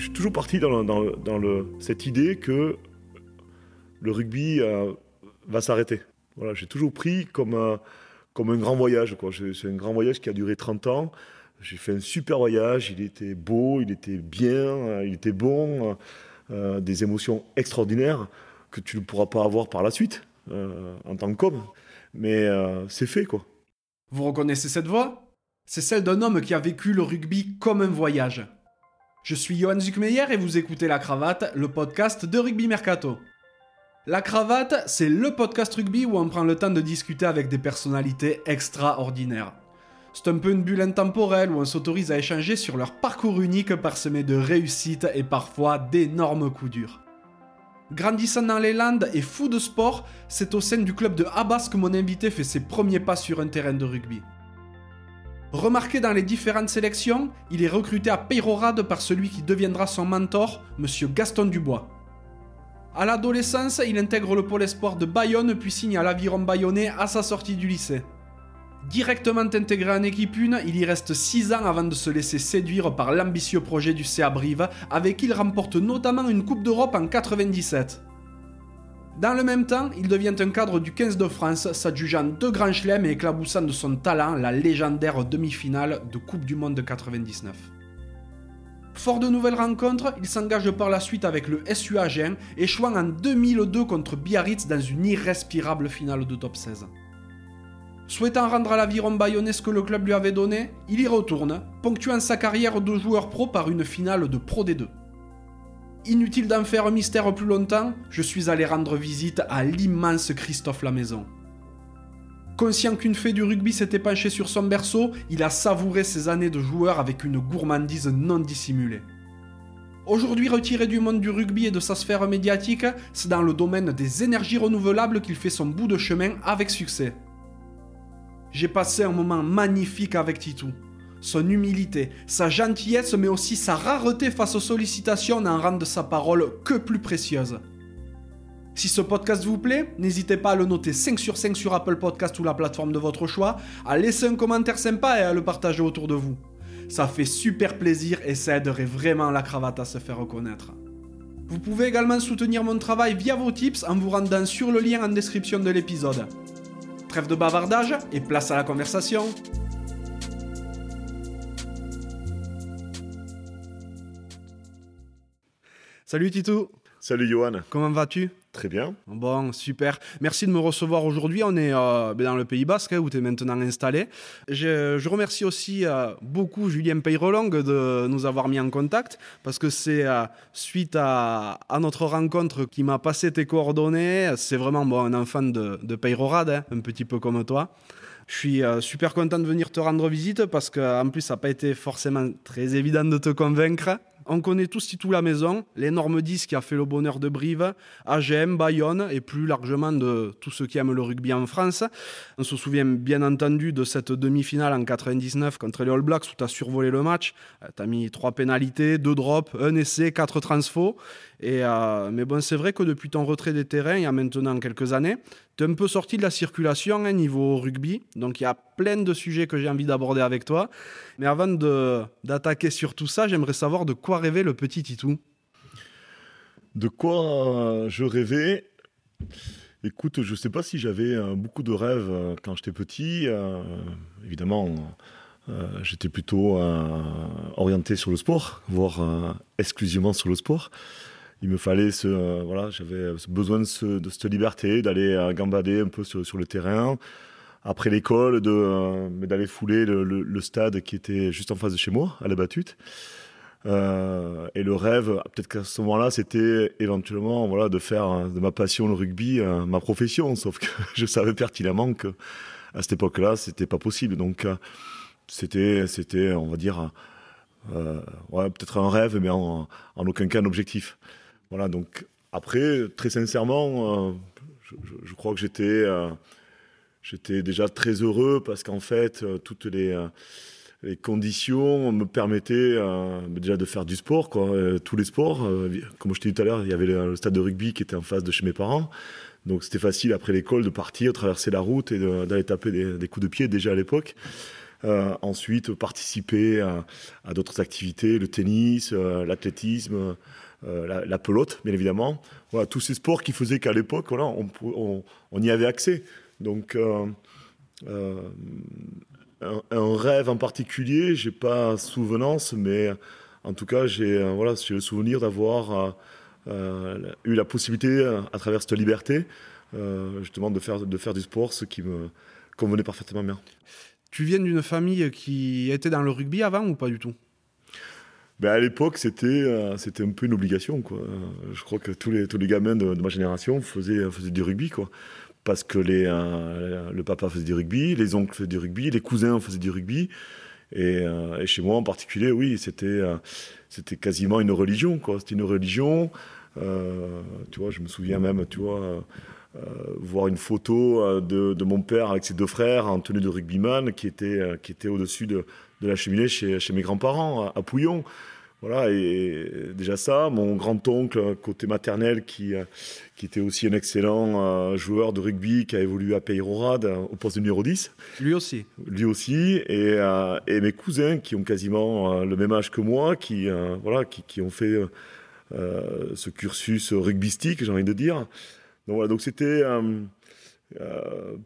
je suis toujours parti dans, cette idée que le rugby euh, va s'arrêter. Voilà, j'ai toujours pris comme un, comme un grand voyage. C'est un grand voyage qui a duré 30 ans. J'ai fait un super voyage, il était beau, il était bien, euh, il était bon, euh, des émotions extraordinaires que tu ne pourras pas avoir par la suite en tant qu'homme. Mais c'est fait, quoi. Vous reconnaissez cette voix? C'est celle d'un homme qui a vécu le rugby comme un voyage. Je suis Johan Zuckmeyer et vous écoutez La Cravate, le podcast de Rugby Mercato. La Cravate, c'est le podcast rugby où on prend le temps de discuter avec des personnalités extraordinaires. C'est un peu une bulle intemporelle où on s'autorise à échanger sur leur parcours unique parsemé de réussites et parfois d'énormes coups durs. Grandissant dans les Landes et fou de sport, c'est au sein du club de Abbas que mon invité fait ses premiers pas sur un terrain de rugby. Remarqué dans les différentes sélections, il est recruté à Peyrorade par celui qui deviendra son mentor, Monsieur Gaston Dubois. À l'adolescence, il intègre le pôle espoir de Bayonne puis signe à l'Aviron bayonnais à sa sortie du lycée. Directement intégré en équipe 1, il y reste 6 ans avant de se laisser séduire par l'ambitieux projet du CA Brive, avec qui il remporte notamment une Coupe d'Europe en 97. Dans le même temps, il devient un cadre du 15 de France, s'adjugeant deux grands chelems et éclaboussant de son talent la légendaire demi-finale de Coupe du Monde de 99. Fort de nouvelles rencontres, il s'engage par la suite avec le SU Agen, échouant en 2002 contre Biarritz dans une irrespirable finale de top 16. Souhaitant rendre à l'aviron bayonnais ce que le club lui avait donné, il y retourne, ponctuant sa carrière de joueur pro par une finale de Pro D2. Inutile d'en faire un mystère plus longtemps, je suis allé rendre visite à l'immense Christophe Lamaison. Conscient qu'une fée du rugby s'était penchée sur son berceau, il a savouré ses années de joueur avec une gourmandise non dissimulée. Aujourd'hui retiré du monde du rugby et de sa sphère médiatique, c'est dans le domaine des énergies renouvelables qu'il fait son bout de chemin avec succès. J'ai passé un moment magnifique avec Titou son humilité, sa gentillesse, mais aussi sa rareté face aux sollicitations n'en rendent sa parole que plus précieuse. Si ce podcast vous plaît, n'hésitez pas à le noter 5 sur 5 sur Apple Podcast ou la plateforme de votre choix, à laisser un commentaire sympa et à le partager autour de vous. Ça fait super plaisir et ça aiderait vraiment la cravate à se faire reconnaître. Vous pouvez également soutenir mon travail via vos tips en vous rendant sur le lien en description de l'épisode. Trêve de bavardage et place à la conversation. Salut Tito. Salut Johan. Comment vas-tu? Très bien. Bon, super. Merci de me recevoir aujourd'hui. On est euh, dans le Pays Basque, hein, où tu es maintenant installé. Je, remercie aussi euh, beaucoup Julien Peyrolong de nous avoir mis en contact, parce que c'est euh, suite à, notre rencontre qui m'a passé tes coordonnées. C'est vraiment bon, un enfant de, de Peyrorade, hein, un petit peu comme toi. Je suis super content de venir te rendre visite parce qu'en plus, ça n'a pas été forcément très évident de te convaincre. On connaît tous Titou la maison, l'énorme disque qui a fait le bonheur de Brive, AGM, Bayonne et plus largement de tous ceux qui aiment le rugby en France. On se souvient bien entendu de cette demi-finale en 99 contre les All Blacks où tu as survolé le match. Euh, tu as mis trois pénalités, deux drops, un essai, quatre transfos. Et, euh, mais bon, c'est vrai que depuis ton retrait des terrains, il y a maintenant quelques années, tu es un peu sorti de la circulation hein, niveau rugby. Donc il y a plein de sujets que j'ai envie d'aborder avec toi. Mais avant d'attaquer sur tout ça, j'aimerais savoir de quoi rêvait le petit Titou. De quoi je rêvais? Écoute, je ne sais pas si j'avais euh, beaucoup de rêves euh, quand j'étais petit. évidemment, j'étais plutôt orienté sur le sport, voire exclusivement sur le sport il me fallait euh, voilà, j'avais besoin de, cette liberté, d'aller euh, gambader un peu sur, le terrain. Après l'école, de, euh, d'aller fouler le, stade qui était juste en face de chez moi, à la battute. et le rêve, peut-être qu'à ce moment-là, c'était éventuellement voilà, de faire de ma passion le rugby ma profession. Sauf que je savais pertinemment que à cette époque-là, c'était pas possible. Donc c'était, c'était, on va dire, peut-être un rêve, mais en aucun cas un objectif. Voilà, donc après, très sincèrement, euh, je, crois que j'étais, euh, j'étais déjà très heureux parce qu'en fait, euh, toutes les, conditions me permettaient déjà de faire du sport, quoi, tous les sports. comme je t'ai dit tout à l'heure, il y avait le, stade de rugby qui était en face de chez mes parents. Donc c'était facile après l'école de partir, traverser la route et d'aller taper des, coups de pied déjà à l'époque. ensuite, participer à, d'autres activités, le tennis, l'athlétisme, la, pelote, bien évidemment. Voilà, tous ces sports qui faisaient qu'à l'époque, voilà, on, y avait accès. Donc, un, un, rêve en particulier, j'ai pas souvenance, mais en tout cas, j'ai voilà, le souvenir d'avoir euh, eu la possibilité, euh, à travers cette liberté, euh, justement, de faire, de faire du sport, ce qui me convenait parfaitement bien. Tu viens d'une famille qui était dans le rugby avant ou pas du tout? Ben à l'époque, c'était c'était un peu une obligation. Je crois que tous les, tous les gamins de, ma génération faisaient, faisaient du rugby. Parce que les, le papa faisait du rugby, les oncles faisaient du rugby, les cousins faisaient du rugby. Et, et chez moi en particulier, oui, c'était quasiment une religion. C'était une religion. Euh, tu vois, je me souviens même, tu vois, euh, voir une photo euh, de, mon père avec ses deux frères en tenue de rugbyman qui était, était au-dessus de, la cheminée chez, chez mes grands-parents à, Pouillon. Voilà, et déjà ça, mon grand-oncle côté maternel qui, qui était aussi un excellent joueur de rugby qui a évolué à Peyrorade au poste de numéro 10. Lui aussi. Lui aussi, et, et mes cousins qui ont quasiment le même âge que moi, qui, voilà, qui, qui ont fait euh, ce cursus rugbystique, j'ai envie de dire. Donc voilà, donc c'était euh, euh,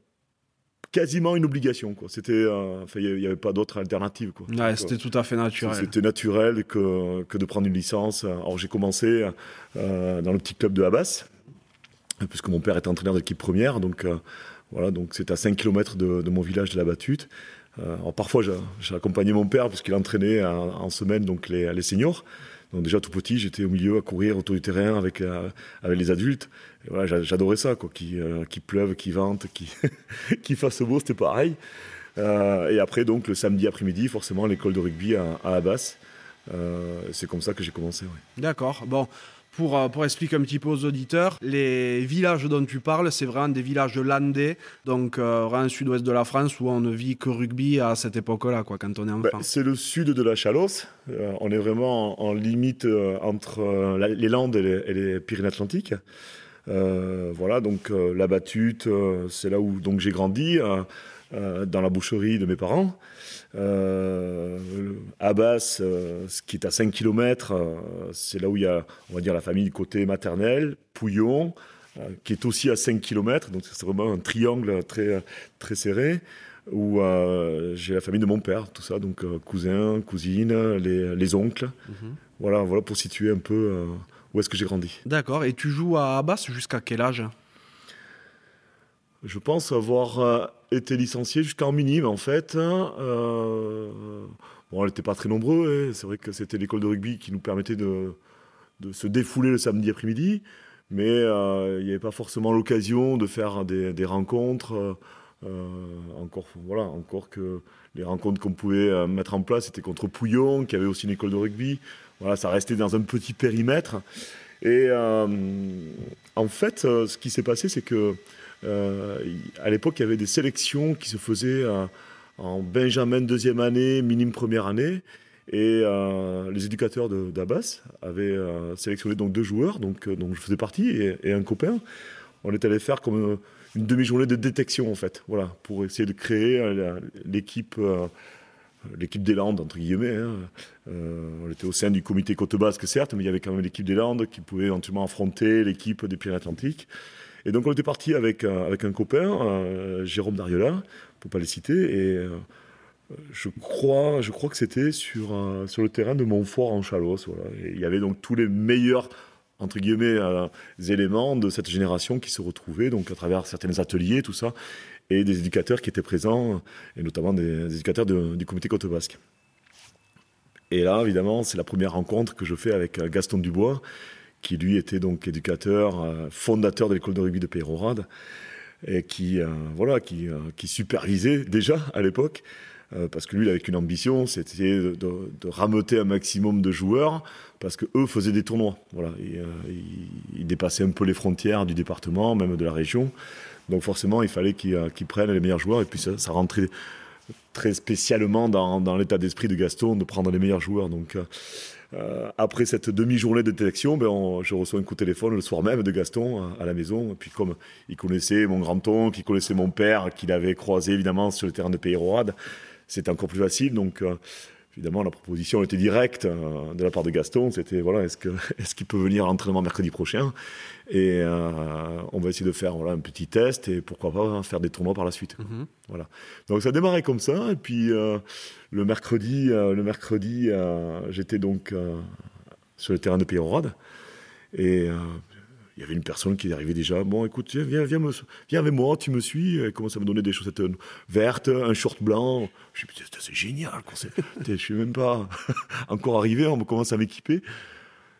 quasiment une obligation. C'était, il n'y avait pas d'autre alternative. Quoi. c'était tout à fait naturel. C'était naturel que, que, de prendre une licence. Alors j'ai commencé dans le petit club de Habas, puisque mon père était entraîneur de l'équipe première. Donc voilà, donc c'est à 5 km de, mon village de la Battute. alors parfois j'ai accompagné mon père puisqu'il entraînait en, en, semaine donc les, les seniors. Donc déjà tout petit, j'étais au milieu à courir autour du terrain avec, euh, avec les adultes. Voilà, j'adorais ça, quoi. Qui, euh, qui pleuve, qui vente, qui, qui fasse beau, c'était pareil. Euh, et après, donc le samedi après-midi, forcément, l'école de rugby à, à Abbas. c'est comme ça que j'ai commencé. D'accord. Bon, pour, euh, pour, expliquer un petit peu aux auditeurs, les villages dont tu parles, c'est vraiment des villages landais, donc euh, vraiment sud-ouest de la France où on ne vit que rugby à cette époque-là, quoi, quand on est enfant. Ben, c'est le sud de la Chalosse. Euh, on est vraiment en, limite entre les Landes et les, Pyrénées-Atlantiques. Voilà, donc la Battute, c'est là où donc j'ai grandi, dans la boucherie de mes parents. Euh, Abbas, euh, ce qui est à 5 km, euh, c'est là où il y a, on va dire, la famille côté maternel, Pouillon, qui est aussi à 5 km, donc c'est vraiment un triangle très, très serré, où j'ai la famille de mon père, tout ça, donc cousins, cousines, les, oncles. Mhm. Voilà, voilà pour situer un peu où est-ce que j'ai grandi. D'accord, et tu joues à Abbas jusqu'à quel âge? Je pense avoir euh, été licencié jusqu'en minime, en fait. Hein, euh, bon, on n'était pas très nombreux. Hein. C'est vrai que c'était l'école de rugby qui nous permettait de, se défouler le samedi après-midi. Mais euh, il n'y avait pas forcément l'occasion de faire des, rencontres. encore, voilà, encore que les rencontres qu'on pouvait mettre en place, c'était contre Pouillon, qui avait aussi une école de rugby. Voilà, ça restait dans un petit périmètre. Et en fait, ce qui s'est passé, c'est que euh, à l'époque, il y avait des sélections qui se faisaient euh, en Benjamin deuxième année, minime première année. Et euh, les éducateurs d'Abbas avaient sélectionné donc deux joueurs, donc, donc je faisais partie, et, un copain. On est allé faire comme une demi-journée de détection, en fait, voilà, pour essayer de créer l'équipe l'équipe des Landes, entre guillemets. Hein. on était au sein du comité Côte Basque, certes, mais il y avait quand même l'équipe des Landes qui pouvait éventuellement affronter l'équipe des Pyrénées-Atlantiques. Et donc on était parti avec, euh, un copain, euh, Jérôme Dariola, pour pas les citer, et euh, je crois, je crois que c'était sur, sur le terrain de Montfort en Chalosse. Voilà. il y avait donc tous les meilleurs entre guillemets éléments de cette génération qui se retrouvaient donc à travers certains ateliers, tout ça, et des éducateurs qui étaient présents, et notamment des, éducateurs du comité Côte Basque. Et là, évidemment, c'est la première rencontre que je fais avec Gaston Dubois, qui lui était donc éducateur, euh, fondateur de l'école de rugby de Peyrorade, et qui, euh, voilà, qui, euh, qui, supervisait déjà à l'époque, parce que lui, il avait une ambition, c'était de, de, rameuter un maximum de joueurs, parce que eux faisaient des tournois. Voilà, ils dépassaient un peu les frontières du département, même de la région. Donc forcément, il fallait qu'ils prennent les meilleurs joueurs, et puis ça, rentrait très spécialement dans, l'état d'esprit de Gaston de prendre les meilleurs joueurs. Donc euh, après cette demi-journée de détection, ben je reçois un coup de téléphone le soir même de Gaston euh, à, la maison. Et puis comme il connaissait mon grand-oncle, il connaissait mon père, qu'il avait croisé évidemment sur le terrain de Pays c'était encore plus facile. Donc, évidemment, la proposition était directe de la part de Gaston. C'était voilà, est-ce est-ce qu'il peut venir à l'entraînement mercredi prochain? Et on va essayer de faire voilà, un petit test et pourquoi pas faire des tournois par la suite. Mhm. Voilà. Donc ça a démarré comme ça. Et puis le mercredi, le mercredi, j'étais donc sur le terrain de Pierrot et il y avait une personne qui arrivait déjà. Bon, écoute, viens, viens, viens, avec moi, tu me suis. Elle commence à me donner des chaussettes vertes, un short blanc. Je me dis, c'est génial. je ne suis même pas encore arrivé, on commence à m'équiper.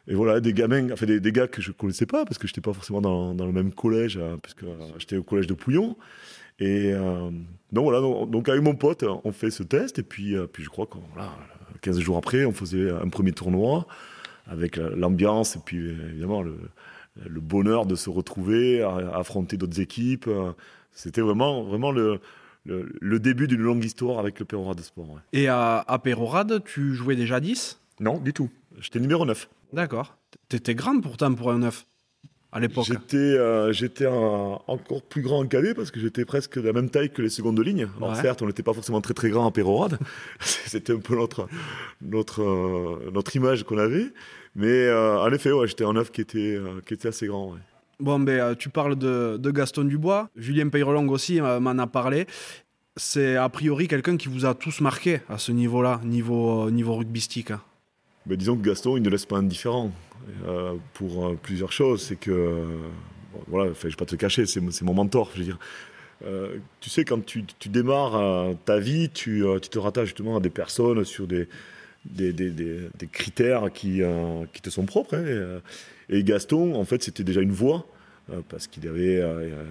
Et voilà, des gamins, enfin des, gars que je ne connaissais pas, parce que je n'étais pas forcément dans, le même collège, hein, parce que euh, j'étais au collège de Pouillon. Et euh, donc voilà, donc, avec mon pote, on fait ce test, et puis, euh, puis je crois que voilà, 15 jours après, on faisait un premier tournoi, avec l'ambiance, et puis évidemment le, le bonheur de se retrouver, à, affronter d'autres équipes. C'était vraiment, vraiment le, le, début d'une longue histoire avec le Pérorade Sport. Et à, à Pérorade, tu jouais déjà 10 Non, du tout. J'étais numéro 9. D'accord. T'étais grand pourtant pour un 9 à l'époque. J'étais, euh, j'étais encore plus grand en cadet parce que j'étais presque de la même taille que les secondes de ligne. Alors certes, on n'était pas forcément très très grand à Pérorade. C'était un peu notre, notre, euh, notre image qu'on avait. Mais euh, en effet, ouais, j'étais un œuf qui était, qui était assez grand. Bon, ben, tu parles de, de, Gaston Dubois. Julien Peyrelong aussi m'en a parlé. C'est a priori quelqu'un qui vous a tous marqué à ce niveau-là, niveau, niveau rugbystique. Hein. Ben, disons que Gaston, il ne laisse pas indifférent pour plusieurs choses. C'est que, voilà, je ne vais pas te cacher, c'est mon mentor. Tu sais, quand tu, démarres ta vie, tu, te rattaches justement à des personnes sur des, critères qui, euh, te sont propres. Hein, euh, et, Gaston, en fait, c'était déjà une voix, euh, parce qu'il avait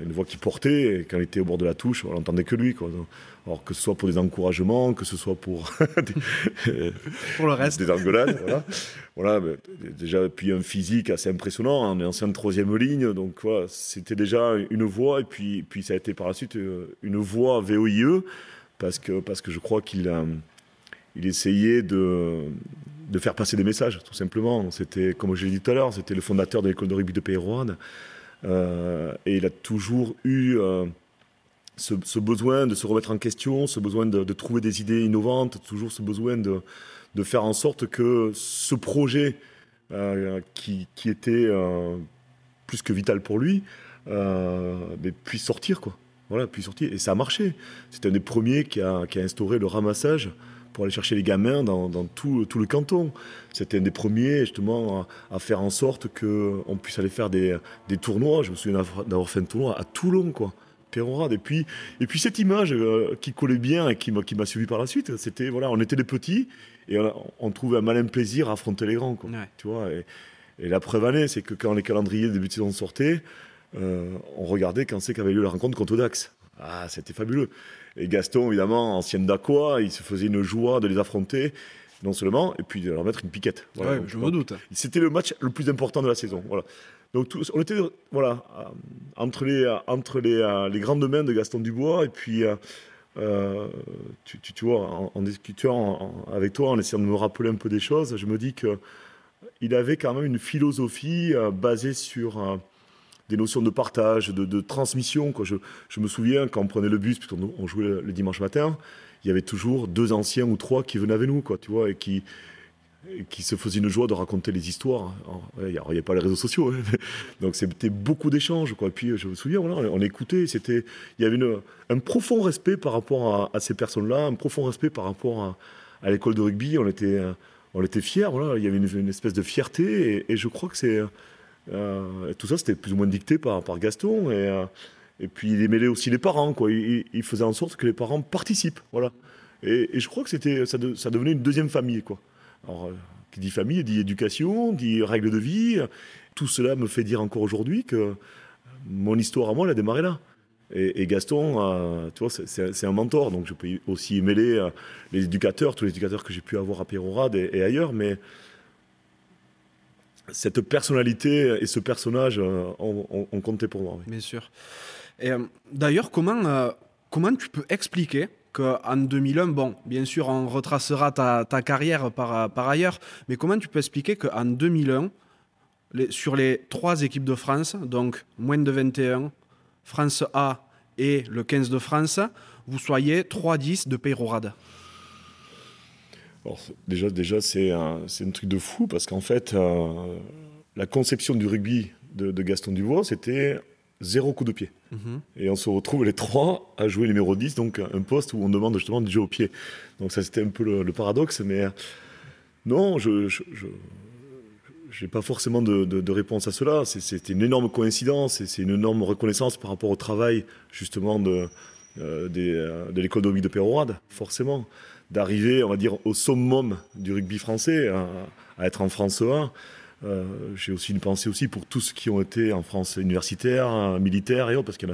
une voix qui portait, et quand il était au bord de la touche, on n'entendait que lui. Quoi. Alors que ce soit pour des encouragements, que ce soit pour, des, pour le reste. des engueulades. voilà. voilà déjà, puis un physique assez impressionnant, en ancien troisième ligne, donc voilà, c'était déjà une voix, et puis, puis ça a été par la suite une voix VOIE, parce que, parce que je crois qu'il il essayait de, de faire passer des messages, tout simplement. C'était, comme je l'ai dit tout à l'heure, c'était le fondateur de l'école de rugby de Pérouane. Euh, et il a toujours eu euh, ce, besoin de se remettre en question, ce besoin de, trouver des idées innovantes, toujours ce besoin de, faire en sorte que ce projet euh, qui, était plus que vital pour lui puisse sortir. Quoi. Voilà, puisse sortir. Et ça a marché. C'était un des premiers qui a instauré le ramassage pour aller chercher les gamins dans, tout, tout, le canton. C'était un des premiers justement à, faire en sorte qu'on puisse aller faire des, des, tournois. Je me souviens d'avoir fait un tournoi à Toulon, quoi. Et puis, et puis cette image euh, qui collait bien et qui m'a suivi par la suite, c'était voilà, on était des petits et on, trouvait un malin plaisir à affronter les grands, quoi. Tu vois. Et, la preuve année, c'est que quand les calendriers de début de saison sortaient, euh, on regardait quand c'est qu'avait lieu la rencontre contre Dax. Ah, c'était fabuleux. Et Gaston, évidemment, ancien d'Aqua, il se faisait une joie de les affronter, non seulement, et puis de leur mettre une piquette. Voilà, je me doute. C'était le match le plus important de la saison. Voilà. Donc on était voilà, euh, entre, les, euh, entre les, euh, les, grandes mains de Gaston Dubois, et puis, tu, tu, vois, en, discutant avec toi, en essayant de me rappeler un peu des choses, je me dis qu'il avait quand même une philosophie basée sur des notions de partage, de, transmission. Quoi. Je, me souviens quand on prenait le bus, puisqu'on on jouait le, dimanche matin, il y avait toujours deux anciens ou trois qui venaient avec nous, quoi, tu vois, et qui, se faisaient une joie de raconter les histoires. Il n'y avait pas les réseaux sociaux, hein, donc c'était beaucoup d'échanges. Et puis je me souviens, on écoutait, c'était, il y avait un profond respect par rapport à, ces personnes-là, un profond respect par rapport à, l'école de rugby. On était, on était fiers, il y avait une, espèce de fierté, et je crois que c'est euh, tout ça, c'était plus ou moins dicté par, Gaston. Et, euh, et puis, il mêlait aussi les parents. Quoi. Il, faisait en sorte que les parents participent. Voilà. Et, je crois que ça, devenait une deuxième famille. Quoi. Alors, euh, qui dit famille, dit éducation, dit règles de vie. Tout cela me fait dire encore aujourd'hui que mon histoire à moi, elle a démarré là. Et, Gaston, tu vois, c'est, un mentor. Donc, je peux aussi mêler les éducateurs, tous les éducateurs que j'ai pu avoir à Pérorade et, et ailleurs. Mais cette personnalité et ce personnage euh, ont, compté pour moi. Bien sûr. Et euh, d'ailleurs, comment, euh, comment tu peux expliquer qu'en 2001, bon, bien sûr, on retracera ta, carrière par, ailleurs, mais comment tu peux expliquer qu'en 2001, les, sur les trois équipes de France, donc moins de 21, France A et le 15 de France, vous soyez 3-10 de Peyrorade déjà, déjà c'est un, un, truc de fou parce qu'en fait, la conception du rugby de, Gaston Dubois, c'était zéro coup de pied. Mhm. Et on se retrouve les trois à jouer numéro 10, donc un poste où on demande justement de jouer au pied. Donc ça, c'était un peu le, paradoxe, mais non, je n'ai pas forcément de, réponse à cela. C'est une énorme coïncidence et c'est une énorme reconnaissance par rapport au travail justement de, euh, euh, de l'école de Pérorade, forcément. D'arriver, on va dire, au summum du rugby français, à, être en France 1. Euh, j'ai aussi une pensée aussi pour tous ceux qui ont été en France universitaire, militaire et autres, parce que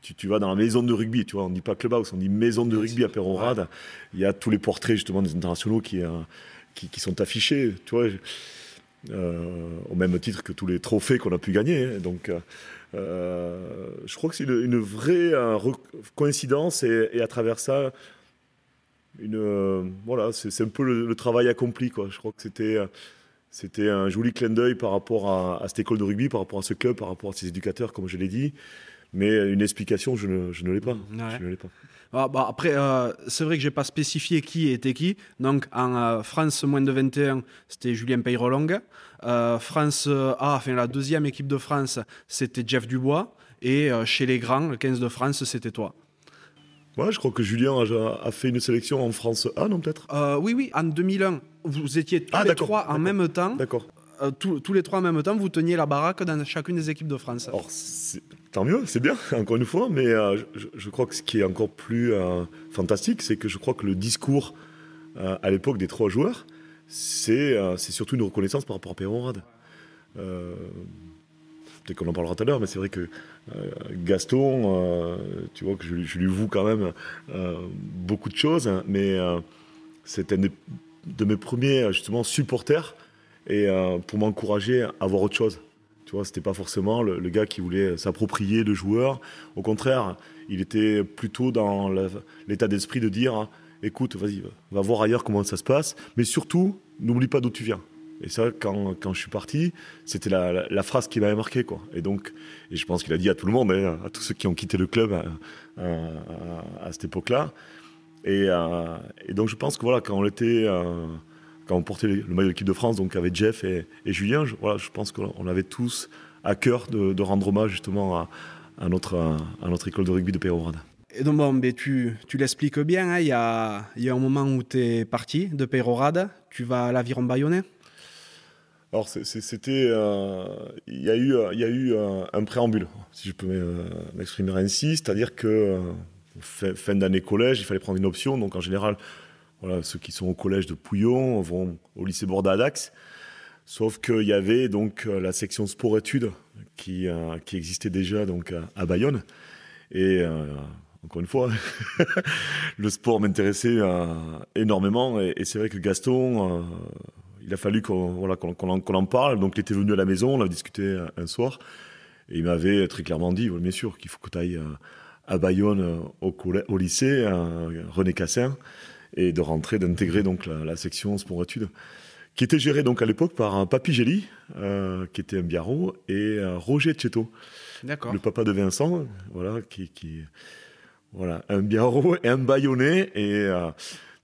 tu, tu, vas dans la maison de rugby, tu vois, on dit pas clubhouse, on dit maison de rugby à Pérorade. Il y a tous les portraits justement des internationaux qui, qui, sont affichés, tu vois, au même titre que tous les trophées qu'on a pu gagner. Hein. donc, euh, je crois que c'est une, vraie coïncidence et, à travers ça, une, euh, voilà, c'est un peu le, travail accompli. Quoi. Je crois que c'était c'était un joli clin d'œil par rapport à, cette école de rugby, par rapport à ce club, par rapport à ces éducateurs, comme je l'ai dit. Mais une explication, je ne, je ne l'ai pas. Je ne l'ai pas. Ah, bah, après, euh, c'est vrai que j'ai pas spécifié qui était qui. Donc, en euh, France moins de 21, c'était Julien Peyrolong. Euh, France A, enfin la deuxième équipe de France, c'était Jeff Dubois. Et chez les grands, le 15 de France, c'était toi. Ouais, je crois que Julien a, fait une sélection en France A, non peut-être? Oui, oui, en 2001. Vous étiez tous ah, les trois en même temps. D'accord. tous, les trois en même temps, vous teniez la baraque dans chacune des équipes de France. Alors, tant mieux, c'est bien, encore une fois, mais euh, je, crois que ce qui est encore plus euh, fantastique, c'est que je crois que le discours euh, à l'époque des trois joueurs, c'est surtout une reconnaissance par rapport à Perron Rad. Peut-être qu'on en parlera tout à l'heure, mais c'est vrai que Gaston, tu vois que je, lui voue quand même beaucoup de choses, hein, mais c'était un de mes premiers justement supporters et pour m'encourager à voir autre chose. Tu vois, c'était pas forcément le, gars qui voulait s'approprier le joueur. Au contraire, il était plutôt dans l'état d'esprit de dire écoute, vas-y, va voir ailleurs comment ça se passe, mais surtout, n'oublie pas d'où tu viens. Et ça, quand, quand je suis parti, c'était la, phrase qui m'avait marqué. Quoi. Et donc, et je pense qu'il a dit à tout le monde, hein, à tous ceux qui ont quitté le club à, à, cette époque-là. Et, euh, et, donc, je pense que voilà, quand on était. Euh, quand on portait le maillot de l'équipe de France, donc avec Jeff et, Julien, je, voilà, je pense qu'on avait tous à cœur de, rendre hommage justement à, notre, à notre école de rugby de Pérorade. Et donc, bon, mais tu, tu l'expliques bien, hein, il y, a, y, a, un moment où tu es parti de Pérorade, tu vas à l'Aviron Bayonnais? Alors, c'était. Euh, il y a eu, y a eu un, préambule, si je peux m'exprimer ainsi, c'est-à-dire que fin, d'année collège, il fallait prendre une option. Donc, en général, ceux qui sont au collège de Pouillon vont au lycée Borda Dax. Sauf qu'il y avait donc euh, la section sport-études qui, euh, existait déjà donc à Bayonne. Et euh, encore une fois, le sport m'intéressait énormément. Et, c'est vrai que Gaston, il a fallu qu'on voilà, qu'on en, parle. Donc il était venu à la maison, on a discuté un soir. Et il m'avait très clairement dit, bien sûr, qu'il faut que tu ailles à Bayonne au, au lycée, René Cassin et de rentrer, d'intégrer donc la, section sport-études, qui était gérée donc à l'époque par un Papy Gély, euh, qui était un biarro, et Roger Tcheto, le papa de Vincent, voilà, qui, qui voilà, un biarro et un baïonné, et euh,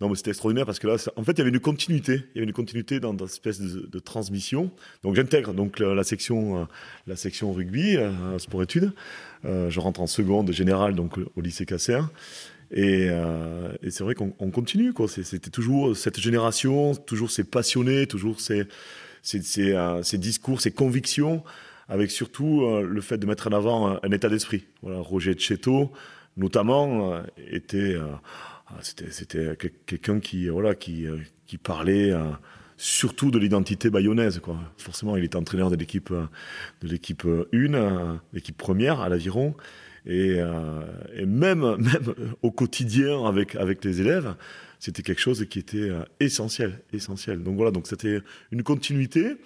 non, c'était extraordinaire parce que là, en fait, il y avait une continuité. Il y avait une continuité dans, dans cette espèce de, transmission. Donc, j'intègre donc la, section, euh, la section rugby, sport études. je rentre en seconde générale donc au lycée Casser. Euh, et, c'est vrai qu'on continue. C'était toujours cette génération, toujours ces passionnés, toujours ces, euh, discours, ces convictions, avec surtout euh, le fait de mettre en avant un, état d'esprit. Roger Tcheto, notamment, était, c'était quelqu'un qui, voilà, qui, qui parlait surtout de l'identité bayonnaise. Quoi. Forcément, il était entraîneur de l'équipe de l'équipe 1, l'équipe première à l'Aviron. Euh, et, même, même au quotidien avec, avec les élèves, c'était quelque chose qui était euh, essentiel, essentiel. Donc voilà, donc c'était une continuité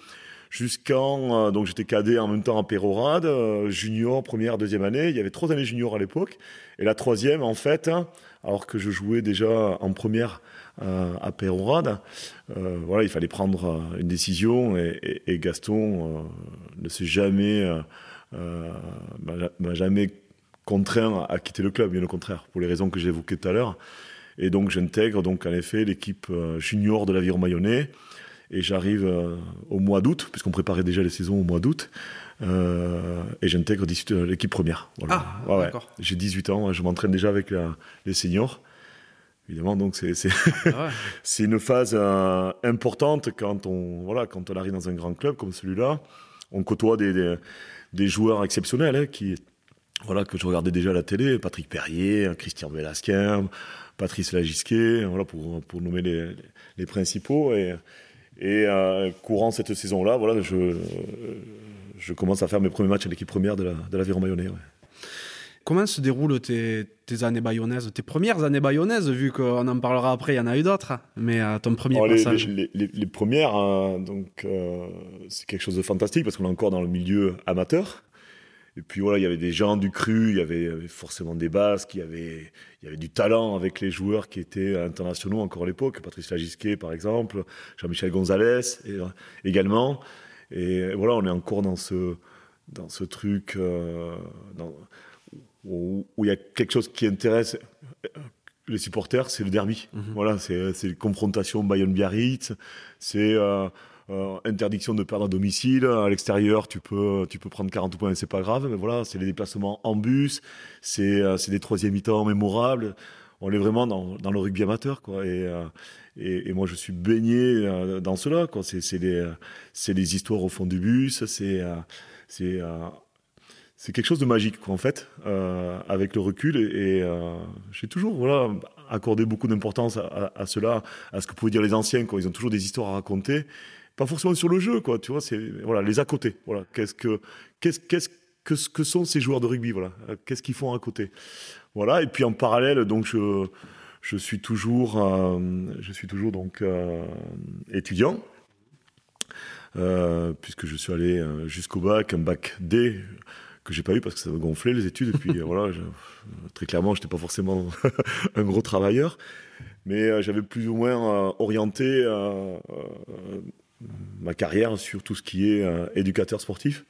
jusqu'en euh, donc j'étais cadet en même temps en Pérorade, junior première deuxième année. Il y avait trois années junior à l'époque et la troisième en fait, alors que je jouais déjà en première à Pérorade, voilà il fallait prendre une décision et, Gaston ne s'est jamais m'a jamais contraint à quitter le club, bien au contraire, pour les raisons que j'ai évoquées tout à l'heure. Et donc j'intègre donc en effet l'équipe junior de l'Aviron Mayonnais. Et j'arrive au mois d'août, puisqu'on préparait déjà les saisons au mois d'août. Et j'intègre l'équipe première. Ah, ouais, J'ai 18 ans, je m'entraîne déjà avec les seniors. Évidemment, donc c'est c'est ah une phase importante quand on voilà quand on arrive dans un grand club comme celui-là. On côtoie des, des, joueurs exceptionnels hein, qui voilà, que je regardais déjà à la télé, Patrick Perrier, Christian Velasquin, Patrice Lagisquet, voilà, pour, pour nommer les, les, principaux. Et, et euh, courant cette saison-là, voilà, je, je commence à faire mes premiers matchs à l'équipe première de l'Aviron la, Mayonnais. Comment se déroulent tes, tes, années bayonnaises, tes premières années bayonnaises, vu qu'on en parlera après, il y en a eu d'autres, mais euh, ton premier oh, passage les, les, les, premières, hein, donc euh, c'est quelque chose de fantastique parce qu'on est encore dans le milieu amateur. Et puis voilà, il y avait des gens du cru, il y avait, forcément des Basques, il y, avait, il y avait du talent avec les joueurs qui étaient internationaux encore à l'époque, Patrice Lagisquet par exemple, Jean-Michel Gonzalez et, également. Et voilà, on est encore dans ce, dans ce truc, euh, dans, où, il y a quelque chose qui intéresse les supporters, c'est le derby. Mhm. Voilà, c'est confrontation Bayonne-Biarritz, c'est euh, euh, interdiction de perdre à domicile. À l'extérieur, tu peux, tu peux prendre 40 points, c'est pas grave. Mais voilà, c'est les déplacements en bus, c'est euh, des troisième mi-temps mémorables. On est vraiment dans, dans, le rugby amateur, quoi. Et, et, moi, je suis baigné dans cela. C'est les, les histoires au fond du bus, c'est c'est c'est quelque chose de magique, en fait, euh, avec le recul. Et, euh, j'ai toujours accordé beaucoup d'importance à, cela, à ce que pouvaient dire les anciens. Quoi. Ils ont toujours des histoires à raconter. Pas forcément sur le jeu, quoi, tu vois, c'est les à côté. Qu'est-ce que, sont ces joueurs de rugby. Qu'est-ce qu'ils font à côté. Et puis en parallèle, donc, je, je suis toujours, euh, je suis toujours donc, étudiant. puisque je suis allé jusqu'au bac, un bac D, que j'ai pas eu parce que ça me gonflait les études. Et puis euh, voilà, très clairement, j'étais pas forcément un gros travailleur, mais euh, j'avais plus ou moins euh, orienté ma carrière sur tout ce qui est éducateur sportif.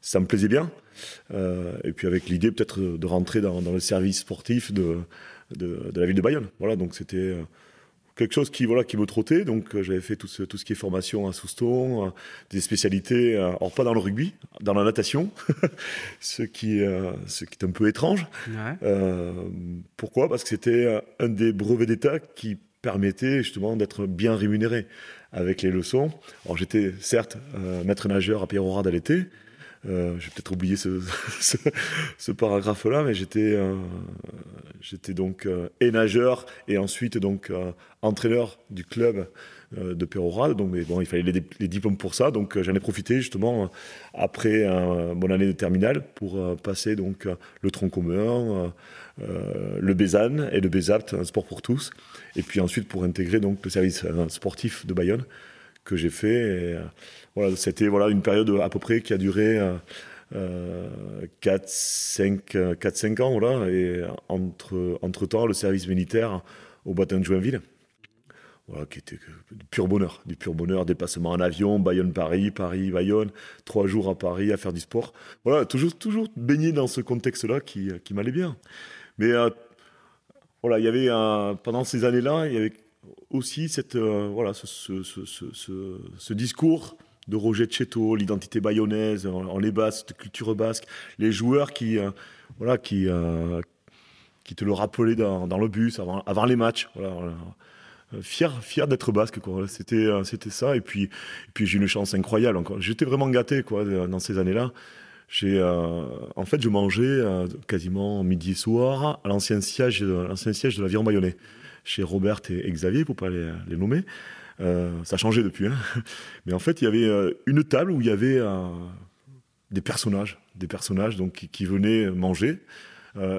Ça me plaisait bien. et puis avec l'idée peut-être de rentrer dans, le service sportif de, de, de, la ville de Bayonne. Voilà, donc c'était quelque chose qui voilà qui me trottait. Donc euh, j'avais fait tout ce, tout ce qui est formation à Souston euh, des spécialités euh, alors pas dans le rugby dans la natation ce qui ce qui est un peu étrange. Pourquoi? Parce que c'était un des brevets d'état qui permettait justement d'être bien rémunéré avec les leçons. Alors j'étais certes maître nageur à Pierre à l'été euh, j'ai peut-être oublié ce, paragraphe-là, mais j'étais, euh, j'étais donc euh, et ensuite donc entraîneur du club de Pérorade. Donc, mais bon, il fallait les, diplômes pour ça. Donc, j'en ai profité justement après mon année de terminale pour passer donc le tronc commun, le BESAN et le BESAPT, un sport pour tous. Et puis ensuite pour intégrer donc le service sportif de Bayonne que j'ai fait. Voilà, c'était voilà, une période à peu près qui a duré euh, 4, 5, 4, 5 ans. Voilà, et entre, entre temps, le service militaire au bâtiment de Joinville. Voilà, qui était du pur bonheur, du pur bonheur, déplacement en avion, Bayonne-Paris, Paris-Bayonne, trois jours à Paris à faire du sport. Voilà, toujours, toujours baigné dans ce contexte-là qui, qui m'allait bien. Mais euh, voilà, il y avait pendant ces années-là, il y avait aussi cette, euh, voilà, ce, ce, ce, discours de Roger Chetto, l'identité bayonnaise, en, les basques, de culture basque, les joueurs qui, euh, voilà, qui, euh, qui te le rappelaient dans, le bus avant, avant les matchs. Voilà, Fier, fier d'être basque. C'était, ça. Et puis, et puis j'ai une chance incroyable. J'étais vraiment gâté, quoi, dans ces années-là. En fait, je mangeais quasiment midi soir à l'ancien siège, l'ancien siège de l'avion bayonnais, chez Robert et, Xavier, pour pas les, nommer. Euh, ça a changé depuis. Hein. Mais en fait, il y avait euh, une table où il y avait euh, des personnages, des personnages donc, qui, venaient manger.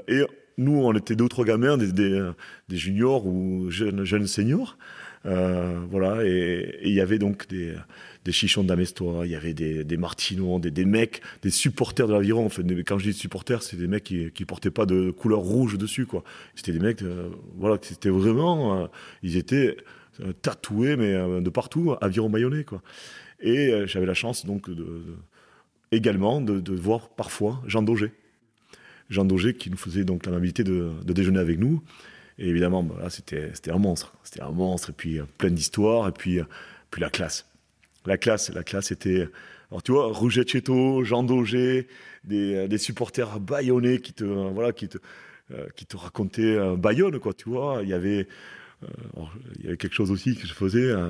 et nous, on était d'autres gamins, des, juniors ou jeunes seniors. Voilà, et, il y avait donc des, des chichons d'Amestois, il y avait des, des Martinos, des, mecs, des supporters de l'aviron. Quand je dis supporters, c'est des mecs qui, qui portaient pas de couleur rouge dessus. C'était des mecs, voilà, c'était vraiment, ils étaient euh, tatoué, mais euh, de partout, aviron quoi. Et euh, j'avais la chance, donc, également de, voir parfois Jean Daugé. Jean Daugé qui nous faisait donc l'amabilité de déjeuner avec nous. Et évidemment, bah, c'était un monstre. C'était un monstre, et puis plein d'histoires, et puis, puis la classe. La classe, la classe était. Alors tu vois, Rouget Jean Daugé, des, des supporters bayonnais qui te, voilà, qui te, qui te racontaient Bayonne, quoi, tu vois. Il y avait euh, il y avait quelque chose aussi que je faisais euh,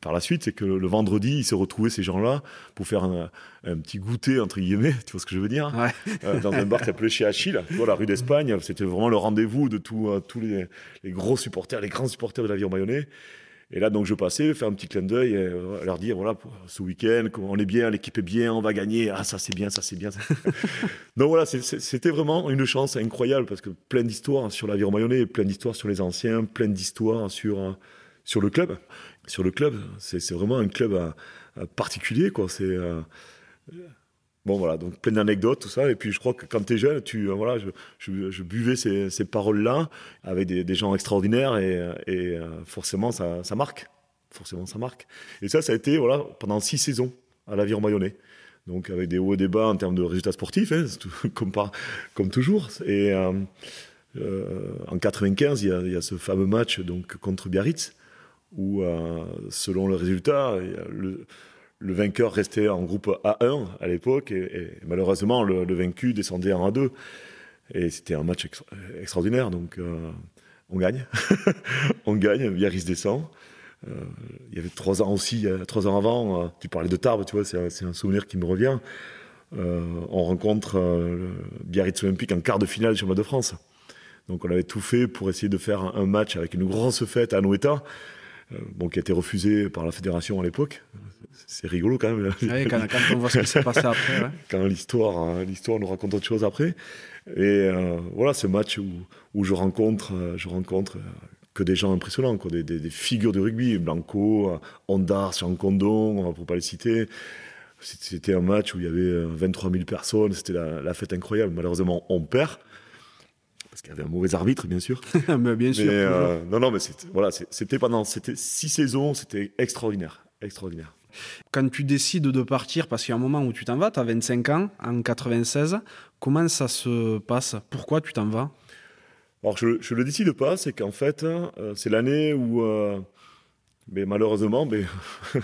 par la suite, c'est que le, vendredi, ils se retrouvaient ces gens-là pour faire un, petit goûter entre guillemets, tu vois ce que je veux dire euh, Dans un bar qui s'appelait chez Achille, tu vois, la rue d'Espagne, c'était vraiment le rendez-vous de tous les, les, gros supporters, les grands supporters de l'avion Bayonnais. Et là, donc, je passais, faire un petit clin d'œil, et leur dire, voilà, ce week-end, on est bien, l'équipe est bien, on va gagner, ah, ça c'est bien, ça c'est bien. donc voilà, c'était vraiment une chance incroyable, parce que plein d'histoires sur l'aviron mayonnais, plein d'histoires sur les anciens, plein d'histoires sur, euh, sur le club. Sur le club, c'est vraiment un club euh, euh, particulier, quoi. C'est. Bon voilà, donc plein d'anecdotes, tout ça. Et puis je crois que quand tu es jeune, tu, euh, voilà, je, buvais ces, ces paroles-là avec des, gens extraordinaires et, et euh, forcément ça, ça, marque. Forcément ça marque. Et ça, ça a été voilà, pendant six saisons à l'Aviron Bayonnais. Donc avec des hauts et des bas en termes de résultats sportifs, hein, comme, comme toujours. Et euh, euh en 95, il y, a, il y, a, ce fameux match donc, contre Biarritz où, selon le résultat, le le vainqueur restait en groupe A1 à l'époque et, malheureusement le, vaincu descendait en A2 et c'était un match extraordinaire. Donc euh, on gagne. On gagne. Biarritz descend. Euh, il y avait trois ans aussi trois ans avant euh, tu parlais de Tarbes tu vois c'est un, souvenir qui me revient. On rencontre Biarritz Olympique en quart de finale sur le de France. Donc on avait tout fait pour essayer de faire un, match avec une grosse fête à Noeta bon, qui a été refusé par la fédération à l'époque c'est rigolo quand même. quand, on voit ce qui s'est passé après. Quand l'histoire, hein, l'histoire nous raconte autre chose après. Et euh, voilà, ce match où, où je rencontre, euh, je rencontre euh, que des gens impressionnants, quoi, des, des, figures de rugby, Blanco, Ondar, Jean Condon, pour pas les citer. C'était un match où il y avait 23 000 personnes, c'était la, fête incroyable. Malheureusement, on perd parce qu'il y avait un mauvais arbitre, bien sûr. mais bien sûr. non, non, mais voilà, c'était pendant, c'était six saisons, c'était extraordinaire, extraordinaire. Quand tu décides de partir, parce qu'il y a un moment où tu t'en vas, tu as 25 ans, en 96, comment ça se passe? Pourquoi tu t'en vas? Alors, je, ne le décide pas, c'est qu'en fait, euh, c'est l'année où, euh, mais malheureusement, mais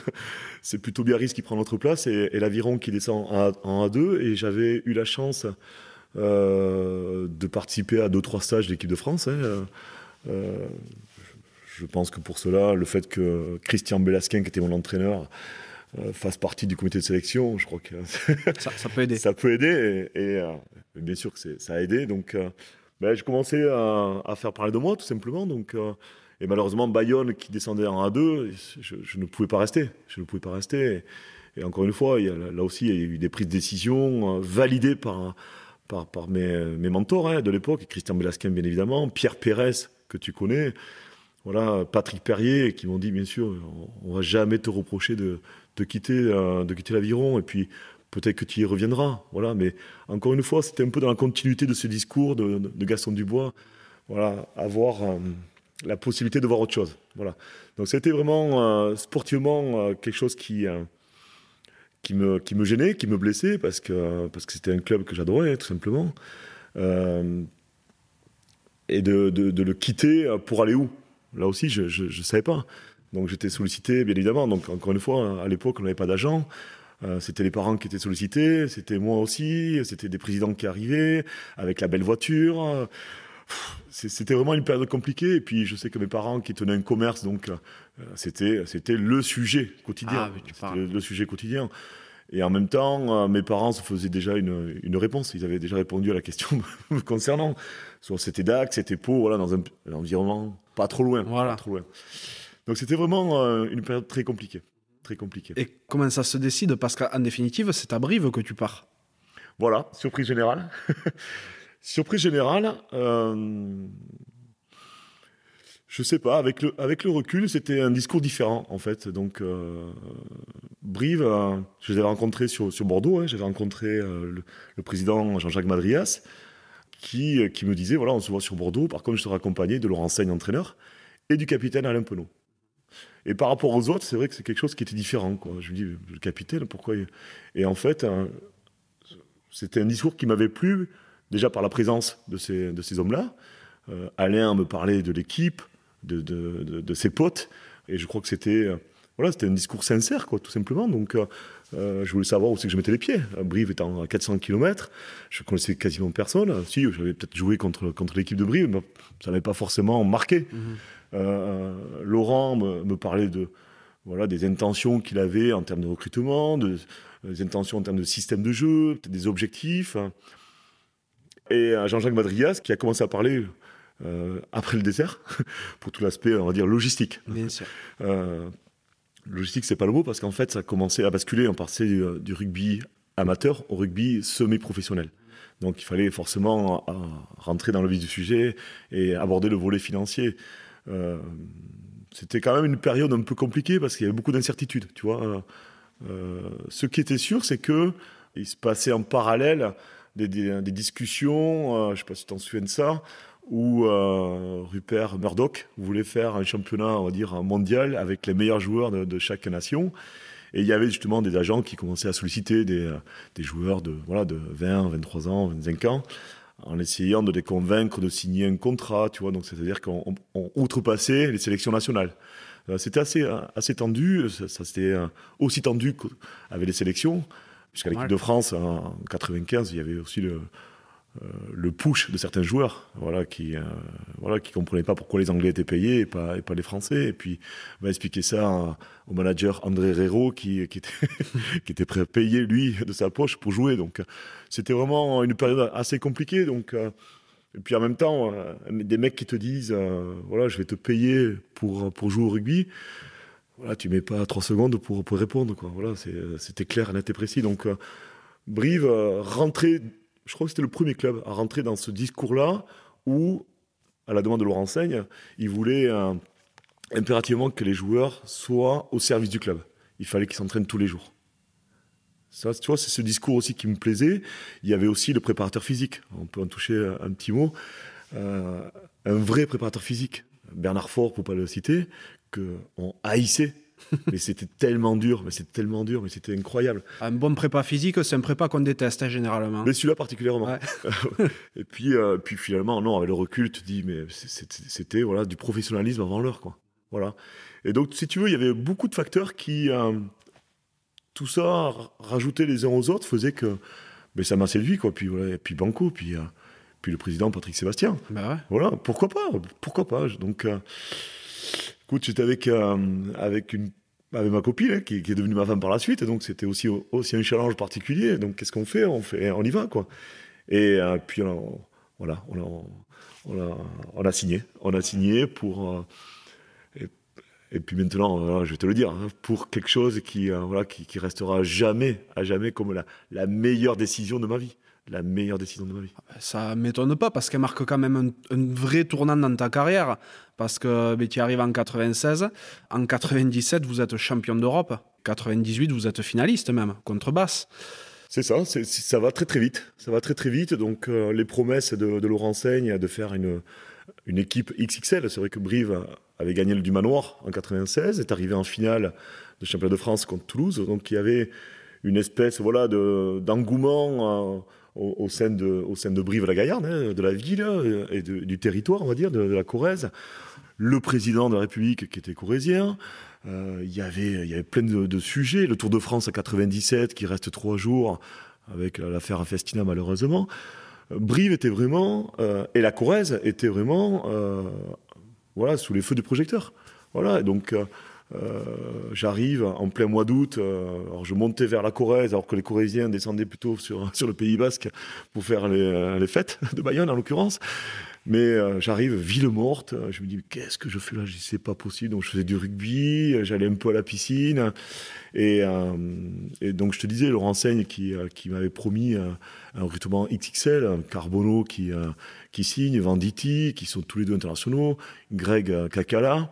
c'est plutôt Biarritz qui prend notre place et, l'Aviron qui descend en, A2. Et j'avais eu la chance euh, de participer à deux, trois stages d'équipe de France. Hein, je pense que pour cela, le fait que Christian Belasquin, qui était mon entraîneur, euh, fasse partie du comité de sélection, je crois que ça, peut aider. ça peut aider, et, euh, bien sûr que ça a aidé. Donc, euh, ben, j'ai commencé à, faire parler de moi, tout simplement. Donc, et malheureusement, Bayonne, qui descendait en A2, je, ne pouvais pas rester. Je ne pouvais pas rester. Et, encore une fois, il y a, là aussi, il y a eu des prises de décision validées par, par, mes, mentors hein, de l'époque, Christian Belasquin, bien évidemment, Pierre Pérez, que tu connais voilà, Patrick Perrier, qui m'ont dit, bien sûr, on, ne va jamais te reprocher de, de quitter, euh, de quitter l'aviron, et puis peut-être que tu y reviendras. Voilà, mais encore une fois, c'était un peu dans la continuité de ce discours de, Gaston Dubois. Voilà, avoir euh, la possibilité de voir autre chose. Voilà. Donc c'était vraiment euh, sportivement quelque chose qui qui me, qui me gênait, qui me blessait, parce que parce que c'était un club que j'adorais, tout simplement. et de, de, le quitter pour aller où? Là aussi, je ne savais pas. Donc j'étais sollicité, bien évidemment. Donc encore une fois, à l'époque, on n'avait pas d'agent. Euh, c'était les parents qui étaient sollicités, c'était moi aussi, c'était des présidents qui arrivaient avec la belle voiture. C'était vraiment une période compliquée. Et puis je sais que mes parents qui tenaient un commerce, donc euh, c'était c'était le sujet quotidien. Ah, le, sujet quotidien. Et en même temps, euh, mes parents se faisaient déjà une, une, réponse. Ils avaient déjà répondu à la question me concernant. Soit c'était Dax, c'était Pau, voilà, dans un, environnement pas trop loin. Voilà. Pas trop loin. Donc c'était vraiment euh, une période très compliquée. Très compliquée. Et comment ça se décide? Parce qu'en définitive, c'est à Brive que tu pars. Voilà, surprise générale. surprise générale. Euh, je sais pas, avec le, avec le recul, c'était un discours différent en fait. Donc, euh, Brive, euh, je les avais rencontrés sur, sur Bordeaux, hein. j'avais rencontré le, président Jean-Jacques Madrias, qui, qui me disait voilà, on se voit sur Bordeaux, par contre, je serai accompagné de Laurent Seigne, entraîneur, et du capitaine Alain Penaud. Et par rapport aux autres, c'est vrai que c'est quelque chose qui était différent. Je me dis, le capitaine, pourquoi Et en fait, c'était un discours qui m'avait plu, déjà par la présence de ces, de ces hommes-là, Alain me parlait de l'équipe, de, de, ses potes, et je crois que c'était voilà, c'était un discours sincère, quoi, tout simplement. Donc, je voulais savoir où c'est que je mettais les pieds. Brive étant à 400 km, je connaissais quasiment personne. Si, j'avais peut-être joué contre, contre l'équipe de Brive, mais ça n'avait pas forcément marqué. Mhm. Laurent me, me, parlait de, voilà, des intentions qu'il avait en termes de recrutement, de, des intentions en termes de système de jeu, des objectifs. Et Jean-Jacques Madrias qui a commencé à parler euh, après le dessert pour tout l'aspect, on va dire, logistique. Bien sûr. Euh, logistique, c'est pas le mot parce qu'en fait, ça a commencé à basculer. On passait du, du rugby amateur au rugby semi-professionnel. Donc il fallait forcément euh, rentrer dans le vif du sujet et aborder le volet financier. Euh, c'était quand même une période un peu compliquée parce qu'il y avait beaucoup d'incertitudes, tu vois. Euh, ce qui était sûr, c'est que il se passait en parallèle des, discussions, euh, je ne sais pas si tu t'en souviens de ça, où euh, Rupert Murdoch voulait faire un championnat, on va dire, mondial avec les meilleurs joueurs de, chaque nation. Et il y avait justement des agents qui commençaient à solliciter des, joueurs de, voilà, de 20, 23 ans, 25 ans, en essayant de les convaincre de signer un contrat, tu vois. Donc, c'est-à-dire qu'on outrepassait les sélections nationales. Euh, c'était assez, euh, tendu, ça, c'était euh, aussi tendu qu'avec les sélections, puisqu'à l'équipe de France, en 95, il y avait aussi le, le push de certains joueurs, voilà, qui, voilà, qui comprenaient pas pourquoi les Anglais étaient payés et pas, et pas les Français. Et puis, on va expliquer ça au manager André Rero, qui, qui, était, qui était prêt à payer lui de sa poche pour jouer. Donc, c'était vraiment une période assez compliquée. Donc, et puis en même temps, euh, des mecs qui te disent, euh, voilà, je vais te payer pour, pour jouer au rugby. Voilà, tu mets pas trois secondes pour, pour répondre, quoi. Voilà, c'était clair, net et précis. Donc, euh, Brive rentrait, je crois que c'était le premier club à rentrer dans ce discours-là où, à la demande de Laurent Seigne, il voulait impérativement que les joueurs soient au service du club. Il fallait qu'ils s'entraînent tous les jours. Ça, tu vois, c'est ce discours aussi qui me plaisait. Il y avait aussi le préparateur physique. On peut en toucher un petit mot. Euh, un vrai préparateur physique. Bernard Faure, pour pas le citer, qu'on haïssait. mais c'était tellement dur, mais c'était tellement dur, mais c'était incroyable. Un bon prépa physique, c'est un prépa qu'on déteste hein, généralement. Mais celui-là particulièrement. et puis, euh, puis finalement, non, avec le recul, tu te dis, mais c'était voilà du professionnalisme avant l'heure, quoi. Voilà. Et donc, si tu veux, il y avait beaucoup de facteurs qui, euh, tout ça, rajouter les uns aux autres, faisait que mais ça m'a séduit, quoi. Puis, voilà, et puis Banco, puis, euh, puis le président Patrick Sébastien. Bah voilà, pourquoi pas Pourquoi pas Donc, écoute, j'étais avec, euh, avec, ma copine, hein, qui, est devenue ma femme par la suite, donc c'était aussi, aussi un challenge particulier. Donc, qu'est-ce qu'on fait? On, fait on y va, quoi. Et puis, voilà, on a, on, a, signé. On a signé pour et puis maintenant, je vais te le dire, hein, pour quelque chose qui, euh, voilà, qui, restera jamais, à jamais comme la, meilleure décision de ma vie. La meilleure décision de ma vie. Ah ben, ça m'étonne pas parce qu'elle marque quand même un, vrai tournant dans ta carrière. Parce que ben, tu arrives en 96, en 97, vous êtes champion d'Europe. 98, vous êtes finaliste même, contre Basse. C'est ça, ça va très très vite. Ça va très très vite. Donc euh, les promesses de, de Laurent Seigne de faire une, une équipe XXL, c'est vrai que Brive avait gagné le du Manoir en 96, est arrivé en finale de championnat de France contre Toulouse. Donc il y avait une espèce voilà d'engouement euh, au, sein de au sein de Brive-la-Gaillarde, hein, de la ville euh, et du territoire, on va dire, de, la Corrèze. Le président de la République qui était corrézien. Euh, il y avait il y avait plein de, sujets. Le Tour de France à 97 qui reste trois jours avec l'affaire Festina malheureusement. Brive était vraiment et la Corrèze était vraiment voilà, sous les feux du projecteur. Voilà, donc euh, euh, j'arrive en plein mois d'août, euh, alors je montais vers la Corrèze, alors que les Corréziens descendaient plutôt sur, sur le Pays Basque pour faire les, les fêtes de Bayonne en l'occurrence. Mais j'arrive, ville morte, je me dis, qu'est-ce que je fais là? Je c'est pas possible. Donc je faisais du rugby, j'allais un peu à la piscine. Et, donc je te disais, Laurent Seigne qui, m'avait promis un recrutement XXL, Carbono qui, signent, Venditti, qui sont tous les deux internationaux, Greg Kakala.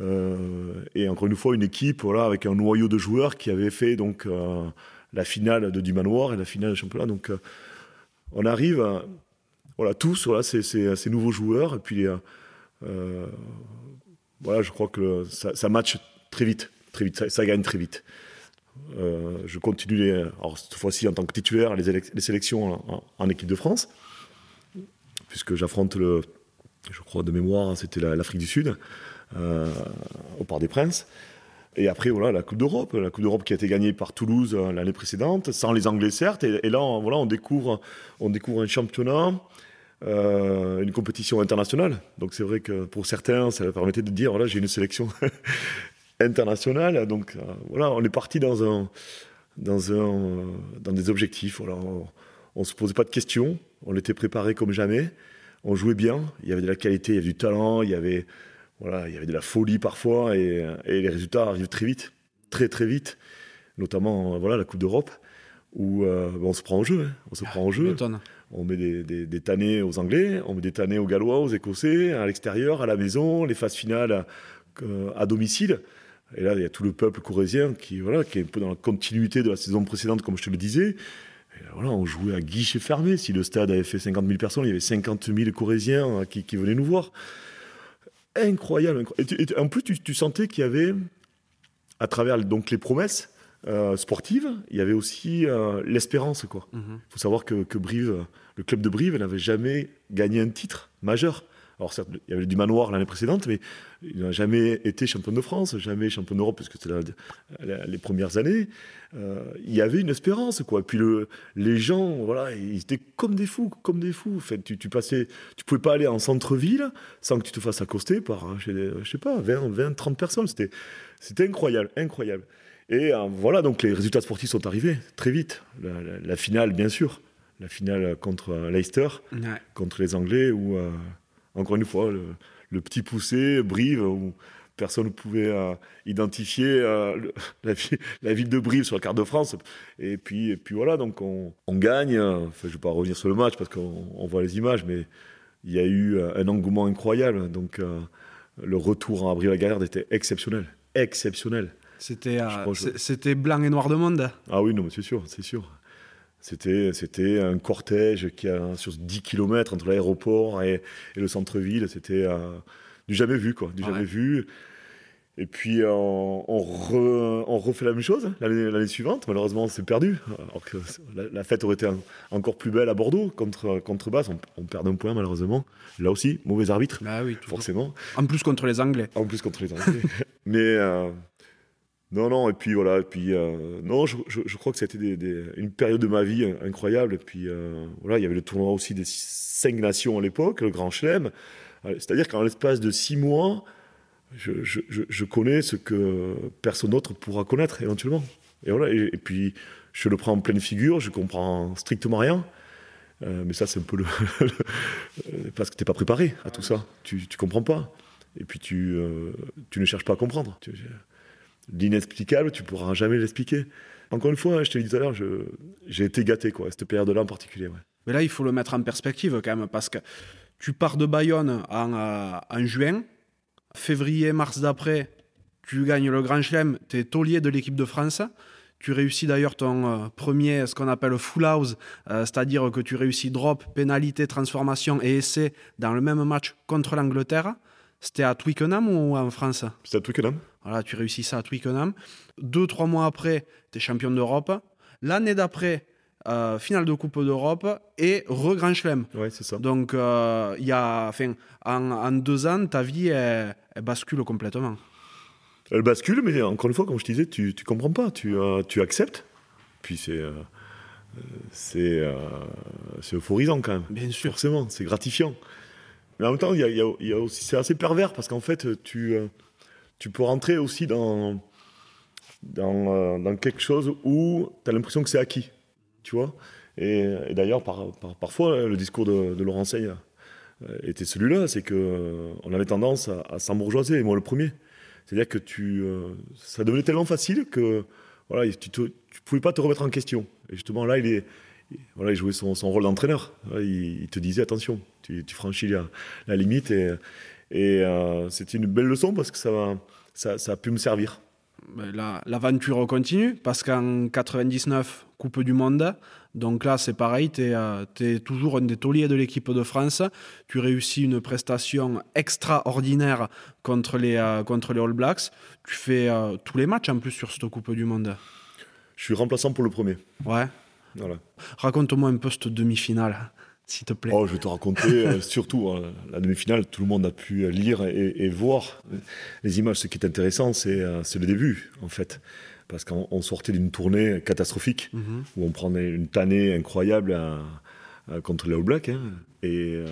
Euh, et encore une fois, une équipe voilà, avec un noyau de joueurs qui avait fait donc, euh, la finale de du Manoir et la finale du championnat. Donc, euh, on arrive, voilà, tous, voilà, ces, nouveaux joueurs. Et puis, voilà, je crois que ça, ça match très vite, très vite, ça, gagne très vite. je continue, alors cette fois-ci en tant que titulaire, les, sélections en, équipe de France puisque j'affronte le, je crois de mémoire, c'était l'Afrique du Sud, au Parc des Princes. Et après, voilà, la Coupe d'Europe, la Coupe d'Europe qui a été gagnée par Toulouse l'année précédente, sans les Anglais certes. Et, là, on, voilà, on découvre, on découvre un championnat, une compétition internationale. Donc c'est vrai que pour certains, ça permettait de dire, voilà, j'ai une sélection internationale. Donc voilà, on est parti dans un, dans un, dans des objectifs. Voilà, on, ne se posait pas de questions, on était préparé comme jamais, on jouait bien, il y avait de la qualité, il y avait du talent, il y avait, voilà, il y avait de la folie parfois, et, les résultats arrivent très vite, très très vite, notamment voilà la Coupe d'Europe où euh, on se prend au jeu, hein. on se prend au jeu. On met des, des, des, tannés aux Anglais, on met des tannés aux Gallois, aux Écossais, à l'extérieur, à la maison, les phases finales euh, à domicile. Et là, il y a tout le peuple corésien qui, voilà, qui est un peu dans la continuité de la saison précédente, comme je te le disais. Et voilà, on jouait à guichet fermé. Si le stade avait fait 50 000 personnes, il y avait 50 000 Corésiens qui, qui venaient nous voir. Incroyable. Et, en plus, tu, sentais qu'il y avait, à travers donc, les promesses euh, sportives, il y avait aussi euh, l'espérance. Il mm-hmm. faut savoir que, que Brive, le club de Brive n'avait jamais gagné un titre majeur. Alors certes, il y avait du manoir l'année précédente, mais il n'a jamais été champion de France, jamais champion d'Europe, parce que c'était les premières années. Euh, il y avait une espérance, quoi. Et puis le, les gens, voilà, ils étaient comme des fous, comme des fous. En fait, tu, tu passais, tu pouvais pas aller en centre-ville sans que tu te fasses accoster par, hein, je sais pas, 20, 20 30 personnes. C'était, c'était incroyable, incroyable. Et euh, voilà, donc les résultats sportifs sont arrivés très vite. La, finale, bien sûr, la finale contre Leicester, contre les Anglais, où encore une fois, le, petit poussé, Brive, où personne ne pouvait euh, identifier euh, la, ville de Brive sur la carte de France. Et puis, et puis voilà, donc on, gagne. Enfin, je ne vais pas revenir sur le match parce qu'on voit les images, mais il y a eu euh, un engouement incroyable. Donc le retour en Brive-la-Gaillarde était exceptionnel. Exceptionnel. C'était, c'était blanc et noir de monde. Ah oui, non, c'est sûr, c'est sûr. C'était, c'était un cortège qui a sur 10 km entre l'aéroport et, le centre-ville. C'était euh, du jamais vu, quoi. Du jamais vu. Et puis, on, on, refait la même chose l'année, suivante. Malheureusement, c'est perdu. Alors que la, fête aurait été encore plus belle à Bordeaux contre, contre Basse. On, perd un point, malheureusement. Là aussi, mauvais arbitre. Bah oui, forcément. En plus contre les Anglais. En plus contre les Anglais. Mais, euh, non, non, et puis voilà, et puis euh, non, je, je, crois que c'était des, une période de ma vie incroyable. Et puis euh, voilà, il y avait le tournoi aussi des cinq nations à l'époque, le Grand Chelem. Euh, c'est-à-dire qu'en l'espace de six mois, je, je, connais ce que personne d'autre pourra connaître éventuellement. Et voilà, et, puis je le prends en pleine figure, je comprends strictement rien. mais ça, c'est un peu le. parce que tu n'es pas préparé à tout ça. Tu ne comprends pas. Et puis tu, tu ne cherches pas à comprendre. Tu, l'inexplicable, tu pourras jamais l'expliquer. Encore une fois, hein, je te l'ai dit tout à l'heure, j'ai été gâté, quoi, cette période-là en particulier. Mais là, il faut le mettre en perspective quand même, parce que tu pars de Bayonne en, euh, juin, février, mars d'après, tu gagnes le Grand Chelem, tu es taulier de l'équipe de France. Tu réussis d'ailleurs ton euh, premier, ce qu'on appelle full house, euh, c'est-à-dire que tu réussis drop, pénalité, transformation et essai dans le même match contre l'Angleterre. C'était à Twickenham ou en France C'était à Twickenham. Voilà, tu réussis ça à Twickenham. Deux, trois mois après, tu es champion d'Europe. L'année d'après, euh, finale de Coupe d'Europe et re-Grand Chelem. Ouais, c'est ça. Donc, euh, y a, enfin, en, deux ans, ta vie, elle, bascule complètement. Elle bascule, mais encore une fois, comme je te disais, tu ne comprends pas, tu, euh, tu acceptes. Puis c'est c'est euphorisant quand même. Bien sûr. Forcément, c'est gratifiant. Mais en même temps, c'est assez pervers parce qu'en fait, tu, euh, peux rentrer aussi dans, euh, quelque chose où tu as l'impression que c'est acquis, tu vois. Et, d'ailleurs, par, parfois, le discours de, de Laurent Sey euh, était celui-là, c'est qu'on on avait tendance à, à s'embourgeoiser, et moi le premier. C'est-à-dire que ça devenait tellement facile que tu ne pouvais pas te remettre en question. Et justement, là, il est, voilà, il jouait son, son rôle d'entraîneur. Il, te disait attention, tu, franchis la, limite. Et, et euh, c'était une belle leçon parce que ça, ça, ça a pu me servir. L'aventure continue parce qu'en 99, Coupe du Monde, donc là c'est pareil, tu es, euh, toujours un des tauliers de l'équipe de France. Tu réussis une prestation extraordinaire contre les, euh, contre les All Blacks. Tu fais tous les matchs en plus sur cette Coupe du Monde. Je suis remplaçant pour le premier. Ouais. Raconte-moi un peu cette demi-finale. s'il te plaît. Oh, je vais te raconter, euh, surtout euh, la demi-finale, tout le monde a pu lire et, voir les images. Ce qui est intéressant, c'est le début, en fait. Parce qu'on sortait d'une tournée catastrophique, mhm. où on prenait une tannée incroyable contre les All Blacks. Hein. Et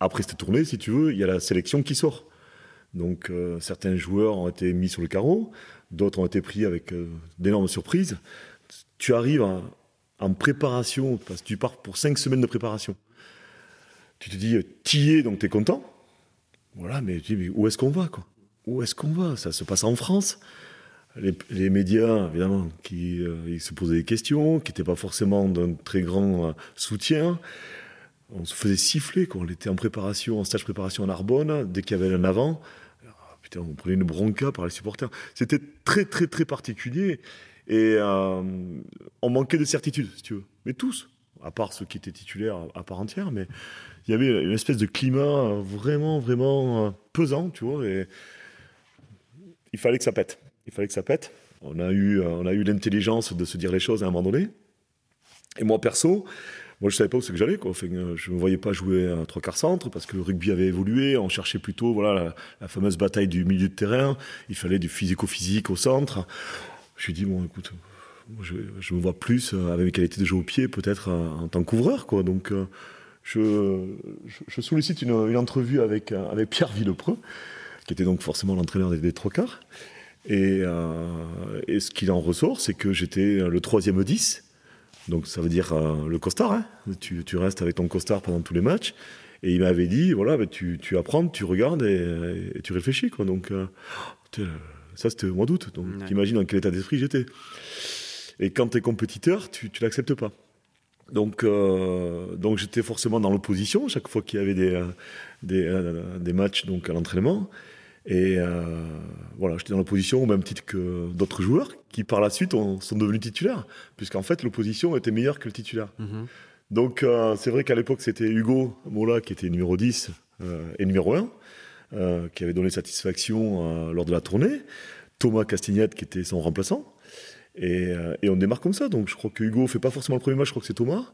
après cette tournée, si tu veux, il y a la sélection qui sort. Donc certains joueurs ont été mis sur le carreau, d'autres ont été pris avec d'énormes surprises. Tu arrives à, en préparation, parce que tu pars pour cinq semaines de préparation. Tu te dis, es, donc tu es content. Voilà, mais tu dis, mais où est-ce qu'on va, quoi? Où est-ce qu'on va? Ça se passe en France. Les, médias, évidemment, qui euh, se posaient des questions, qui n'étaient pas forcément d'un très grand euh, soutien. On se faisait siffler quand on était en préparation, en stage préparation en Narbonne, dès qu'il y avait un avant. putain, on prenait une bronca par les supporters. C'était très, très, très particulier. Et euh, on manquait de certitude, si tu veux. Mais tous, à part ceux qui étaient titulaires à, part entière, mais il y avait une espèce de climat vraiment, vraiment euh, pesant, tu vois. Et il fallait que ça pète. Il fallait que ça pète. On a eu, euh, on a eu l'intelligence de se dire les choses à un moment donné. Et moi, perso, moi, je savais pas où c'est que j'allais. Quoi. Enfin, je me voyais pas jouer un trois quarts centre parce que le rugby avait évolué. On cherchait plutôt voilà, la, la fameuse bataille du milieu de terrain. Il fallait du physico-physique au centre. Je lui dit, bon, écoute, je, me vois plus euh, avec mes qualités de jeu au pied, peut-être euh, en tant qu'ouvreur, quoi. Donc, euh, je, sollicite une, entrevue avec, Pierre Villepreux, qui était donc forcément l'entraîneur des, des Trocars. Et, et, ce qu'il en ressort, c'est que j'étais le troisième 10. Donc, ça veut dire le costard. Hein. Tu, restes avec ton costard pendant tous les matchs. Et il m'avait dit, voilà, bah, tu, apprends, tu regardes et, tu réfléchis. Quoi. Donc, ça, c'était au mois d'août. Donc, t'imagines dans quel état d'esprit j'étais. Et quand tu es compétiteur, tu, tu l'acceptes pas. Donc, euh, donc j'étais forcément dans l'opposition chaque fois qu'il y avait des, euh, des, euh, des, matchs donc, à l'entraînement. Et voilà, j'étais dans l'opposition au même titre que d'autres joueurs qui, par la suite, sont devenus titulaires. Puisqu'en fait, l'opposition était meilleure que le titulaire. Mhm. Donc, c'est vrai qu'à l'époque, c'était Hugo Mola qui était numéro 10 et numéro 1. Euh, qui avait donné satisfaction euh, lors de la tournée. Thomas Castignette qui était son remplaçant. Et, euh, et, on démarre comme ça. Donc je crois que Hugo fait pas forcément le premier match, je crois que c'est Thomas.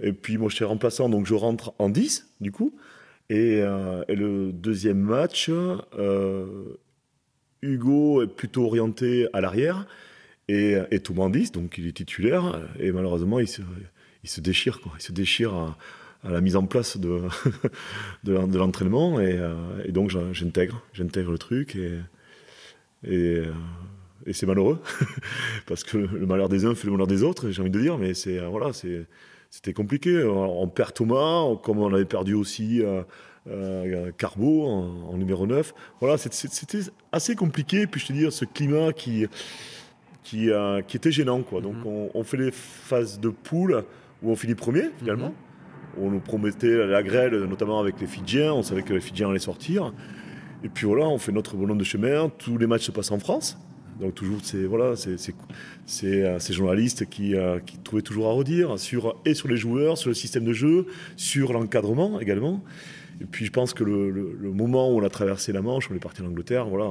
Et puis moi je suis remplaçant, donc je rentre en 10 du coup. Et, le deuxième match, Hugo est plutôt orienté à l'arrière et, Thomas en 10, donc il est titulaire. Et malheureusement il se, il se déchire. Quoi. Il se déchire à, à la mise en place de, de, l'entraînement. Et, euh, et, donc, j'intègre, j'intègre le truc. Et, et, euh, et c'est malheureux, parce que le malheur des uns fait le malheur des autres, j'ai envie de dire, mais c'est, euh, voilà, c'était compliqué. On perd Thomas, comme on avait perdu aussi euh, Carbo en, numéro 9. Voilà, c'était assez compliqué. Puis je te dire, ce climat qui, qui, qui était gênant. Quoi. Donc mm-hmm. on, fait les phases de poule où on finit premier finalement. Mm-hmm on nous promettait la grêle, notamment avec les Fidjiens. On savait que les Fidjiens allaient sortir. Et puis voilà, on fait notre bonhomme de chemin. Tous les matchs se passent en France. Donc toujours, c'est voilà, c'est euh, ces journalistes qui, euh, qui, trouvaient toujours à redire sur et sur les joueurs, sur le système de jeu, sur l'encadrement également. Et puis je pense que le, moment où on a traversé la Manche, on est parti en Angleterre, voilà,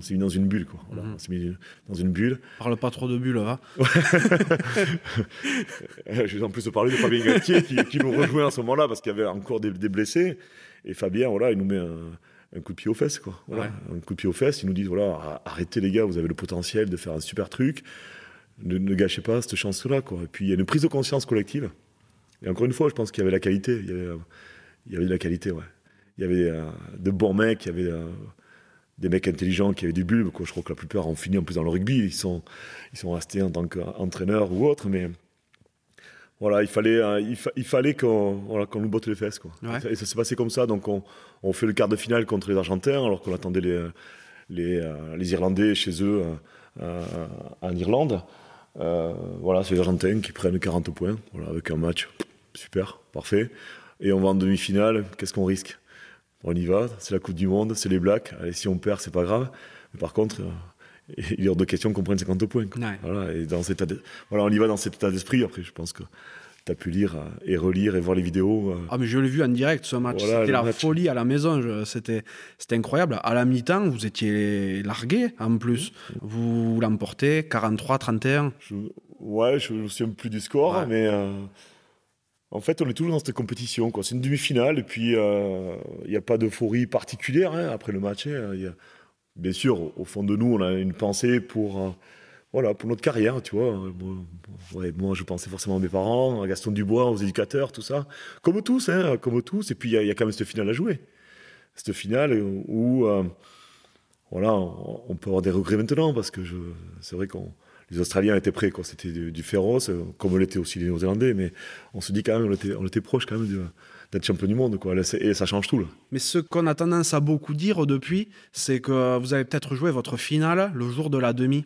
s'est mis dans une bulle, quoi. Mhm. On s'est mis dans une bulle. Parle pas trop de bulles, hein Je vais en plus te parler de Fabien Galtier qui, qui, nous rejoint à ce moment-là parce qu'il y avait encore des, blessés. Et Fabien, voilà, il nous met un, coup de pied aux fesses, quoi. Un coup de pied aux fesses. Il nous dit, voilà, arrêtez les gars, vous avez le potentiel de faire un super truc. Ne, ne gâchez pas cette chance-là, quoi. Et puis il y a une prise de conscience collective. Et encore une fois, je pense qu'il y avait la qualité. Il y avait, il y avait de la qualité, ouais. Il y avait euh, de bons mecs, il y avait euh, des mecs intelligents qui avaient du bulbe. Quoi. Je crois que la plupart ont fini en plus dans le rugby. Ils sont, ils sont restés en tant qu'entraîneurs ou autres, mais voilà, il fallait, euh, il, fallait qu'on voilà, nous botte les fesses. Quoi. Et ça s'est passé comme ça. Donc on, on, fait le quart de finale contre les Argentins, alors qu'on attendait les, les, les, Irlandais chez eux en Irlande. voilà, c'est les Argentins qui prennent 40 points voilà, avec un match super, parfait et on va en demi-finale, qu'est-ce qu'on risque? On y va, c'est la Coupe du Monde, c'est les Blacks. Allez, si on perd, c'est pas grave. Mais par contre, euh, il y a de questions qu'on prenne 50 points. Voilà, et dans cet voilà, on y va dans cet état d'esprit. Après, je pense que tu as pu lire euh, et relire et voir les vidéos. Euh. Ah, mais je l'ai vu en direct ce match. c'était la folie à la maison. C'était, c'était incroyable. À la mi-temps, vous étiez largué en plus. Mmh. Vous l'emportez 43-31. Ouais, je ne me souviens plus du score, mais En fait, on est toujours dans cette compétition. C'est une demi-finale, et puis il n'y a pas d'euphorie particulière hein, après le match. Hein. bien sûr, au fond de nous, on a une pensée pour voilà, pour notre carrière, tu vois. Moi, je pensais forcément à mes parents, à Gaston Dubois, aux éducateurs, tout ça. Comme tous, hein, comme tous. Et puis, il y, a quand même cette finale à jouer. Cette finale où, euh, voilà, on peut avoir des regrets maintenant, parce que c'est vrai que les Australiens étaient prêts, C'était du, féroce, comme l'étaient aussi les Néo-Zélandais, mais on se dit quand même, on était, on était proche quand même d'être champion du monde. Quoi. Et ça change tout. Là. Mais ce qu'on a tendance à beaucoup dire depuis, c'est que vous avez peut-être joué votre finale le jour de la demi.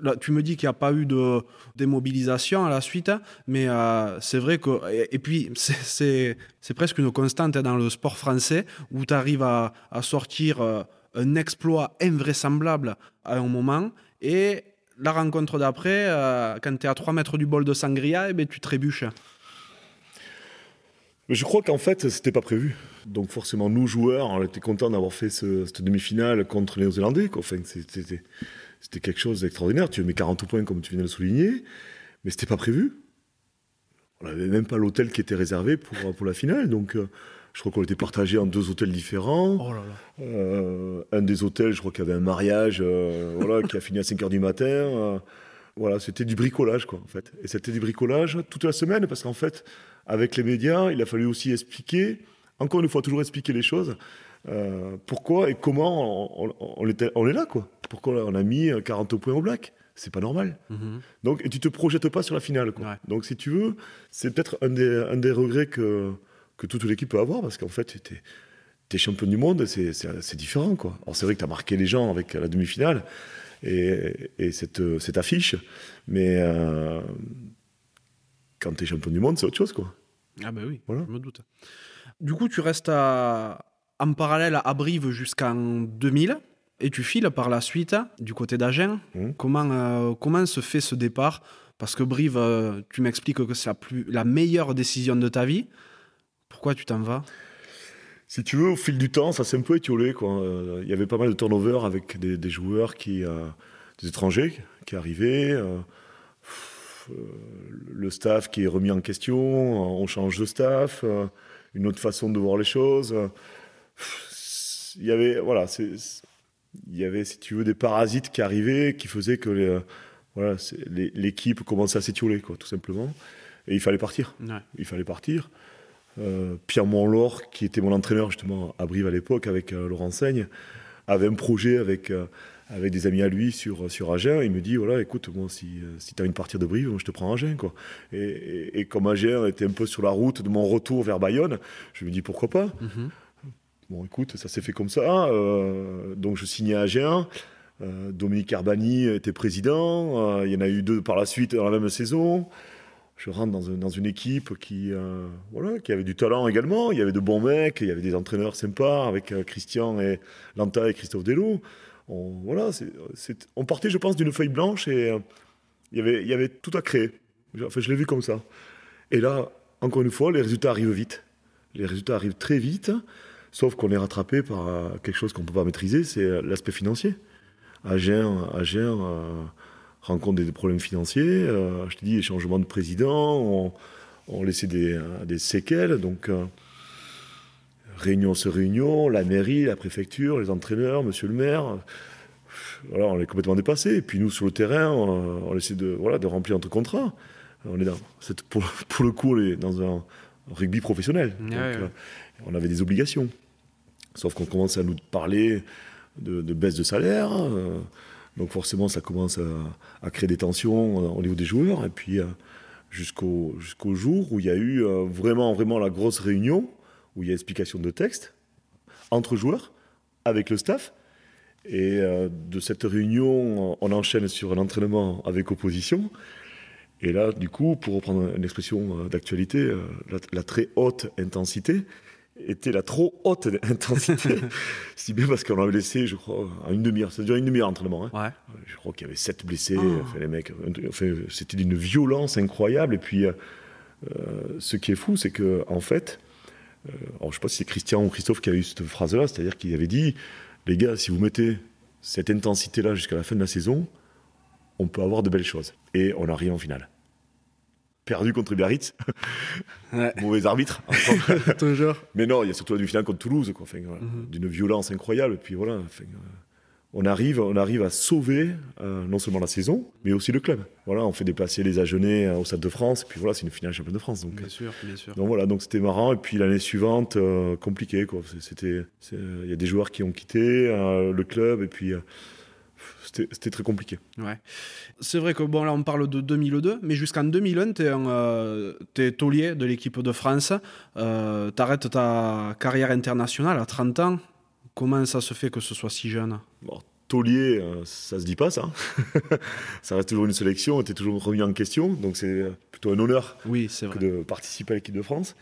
Là, tu me dis qu'il n'y a pas eu de démobilisation à la suite, mais euh, c'est vrai que. Et, puis, c'est presque une constante dans le sport français où tu arrives à, sortir euh, un exploit invraisemblable à un moment et la rencontre d'après, euh, quand tu es à 3 mètres du bol de sangria, eh ben, tu trébuches. Je crois qu'en fait, c'était pas prévu. Donc forcément, nous, joueurs, on était contents d'avoir fait cette demi-finale contre les Néo-Zélandais. Enfin, c'était quelque chose d'extraordinaire. Tu mets 40 points, comme tu viens de le souligner, mais c'était pas prévu. On n'avait même pas l'hôtel qui était réservé pour, pour la finale. Donc, euh, je crois qu'on était partagé en deux hôtels différents. Oh euh, un des hôtels, je crois qu'il y avait un mariage euh, voilà, qui a fini à 5 h du matin. voilà, c'était du bricolage, quoi, en fait. Et c'était du bricolage toute la semaine, parce qu'en fait, avec les médias, il a fallu aussi expliquer, encore une fois, toujours expliquer les choses. Euh, pourquoi et comment on, est là, quoi. Pourquoi on a mis 40 points au black? C'est pas normal. Mhm. Donc, et tu te projettes pas sur la finale. Quoi. Donc, si tu veux, c'est peut-être un des, un des regrets que, que toute l'équipe peut avoir, parce qu'en fait, tu es, champion du monde, c'est différent. Quoi. Alors, c'est vrai que tu as marqué les gens avec la demi-finale et, et cette, cette, affiche, mais euh, quand tu es champion du monde, c'est autre chose. Quoi. Ah ben oui, je me doute. Du coup, tu restes à, en parallèle à Brive jusqu'en 2000 et tu files par la suite du côté d'Agen. Mmh. Comment, euh, comment se fait ce départ? Parce que Brive, euh, tu m'expliques que c'est la, plus, la meilleure décision de ta vie. Pourquoi tu t'en vas? Si tu veux, au fil du temps, ça s'est un peu étiolé. Euh, il y avait pas mal de turnover avec des, joueurs qui, des étrangers qui arrivaient. Euh, le staff qui est remis en question, on change de staff, euh, une autre façon de voir les choses. Il y avait, voilà, il y avait, si tu veux, des parasites qui arrivaient, qui faisaient que voilà, l'équipe commençait à s'étioler, quoi, tout simplement. Et il fallait partir. Il fallait partir. Euh, Pierre Montlore, qui était mon entraîneur justement à Brive à l'époque, avec Laurent Seigne, avait un projet avec avec des amis à lui sur, sur Agen. Il me dit voilà, écoute, moi, si, euh, si tu as une partie de Brive, je te prends Agen. Quoi. Et, et, comme Agen était un peu sur la route de mon retour vers Bayonne, je me dis pourquoi pas? Mhm. Bon, écoute, ça s'est fait comme ça. Euh, donc, je signais à Agen. Euh, Dominique Arbani était président. il y en a eu deux par la suite dans la même saison. Je rentre dans, une équipe qui, voilà, qui avait du talent également. Il y avait de bons mecs, il y avait des entraîneurs sympas avec Christian et Lanta et Christophe Delou on, voilà, on partait, je pense, d'une feuille blanche et euh, il y avait, tout à créer. Enfin, je l'ai vu comme ça. Et là, encore une fois, les résultats arrivent vite. Les résultats arrivent très vite, sauf qu'on est rattrapé par euh, quelque chose qu'on ne peut pas maîtriser, c'est euh, l'aspect financier. Agen, Agen rencontre des problèmes financiers. je te dis, les changements de président ont, laissé des, des, séquelles. Donc, réunion sur réunion, la mairie, la préfecture, les entraîneurs, monsieur le maire. Voilà, on est complètement dépassé. Et puis nous, sur le terrain, on, essaie de, voilà, de remplir notre contrat. On est dans, pour, pour, le coup, on est dans un rugby professionnel. Euh, on avait des obligations. Sauf qu'on commence à nous parler de, baisse de salaire. Euh, donc forcément, ça commence à, créer des tensions euh, au niveau des joueurs. Et puis jusqu'au jusqu'au jour où il y a eu vraiment, vraiment la grosse réunion où il y a explication de texte entre joueurs, avec le staff. Et euh, de cette réunion, on enchaîne sur un entraînement avec opposition. Et là, du coup, pour reprendre une expression euh, d'actualité, euh, la, très haute intensité était la trop haute intensité. si bien parce qu'on avait laissé, je crois, en une demi-heure. Ça durait une demi-heure d'entraînement. Hein. Je crois qu'il y avait sept blessés. Oh. Enfin, les mecs, enfin, c'était d'une violence incroyable. Et puis, ce qui est fou, c'est que en fait, euh, alors, je ne sais pas si c'est Christian ou Christophe qui a eu cette phrase-là, c'est-à-dire qu'il avait dit les gars, si vous mettez cette intensité-là jusqu'à la fin de la saison, on peut avoir de belles choses. Et on arrive en finale. Perdu contre Biarritz. Ouais. Mauvais arbitre. Toujours. Mais non, il y a surtout la demi-finale contre Toulouse, quoi. Enfin, voilà, Mhm. d'une violence incroyable. Et puis voilà, enfin, euh, on, arrive, on arrive à sauver euh, non seulement la saison, mais aussi le club. Voilà, on fait déplacer les Agenais euh, au Stade de France, et puis voilà, c'est une finale championne de France. Donc, Bien sûr, bien sûr. donc voilà, donc c'était marrant. Et puis l'année suivante, euh, compliqué. Quoi. C'était, euh, il y a des joueurs qui ont quitté euh, le club, et puis euh, c'était, très compliqué. Ouais. C'est vrai que bon là on parle de 2002, mais jusqu'en 2001 t'es un euh, taulier de l'équipe de France. Euh, T'arrêtes ta carrière internationale à 30 ans. Comment ça se fait que ce soit si jeune? Bon, taulier, euh, ça se dit pas ça. ça reste toujours une sélection, tu es toujours remis en question, donc c'est plutôt un honneur Oui, c'est que vrai. de participer à l'équipe de France.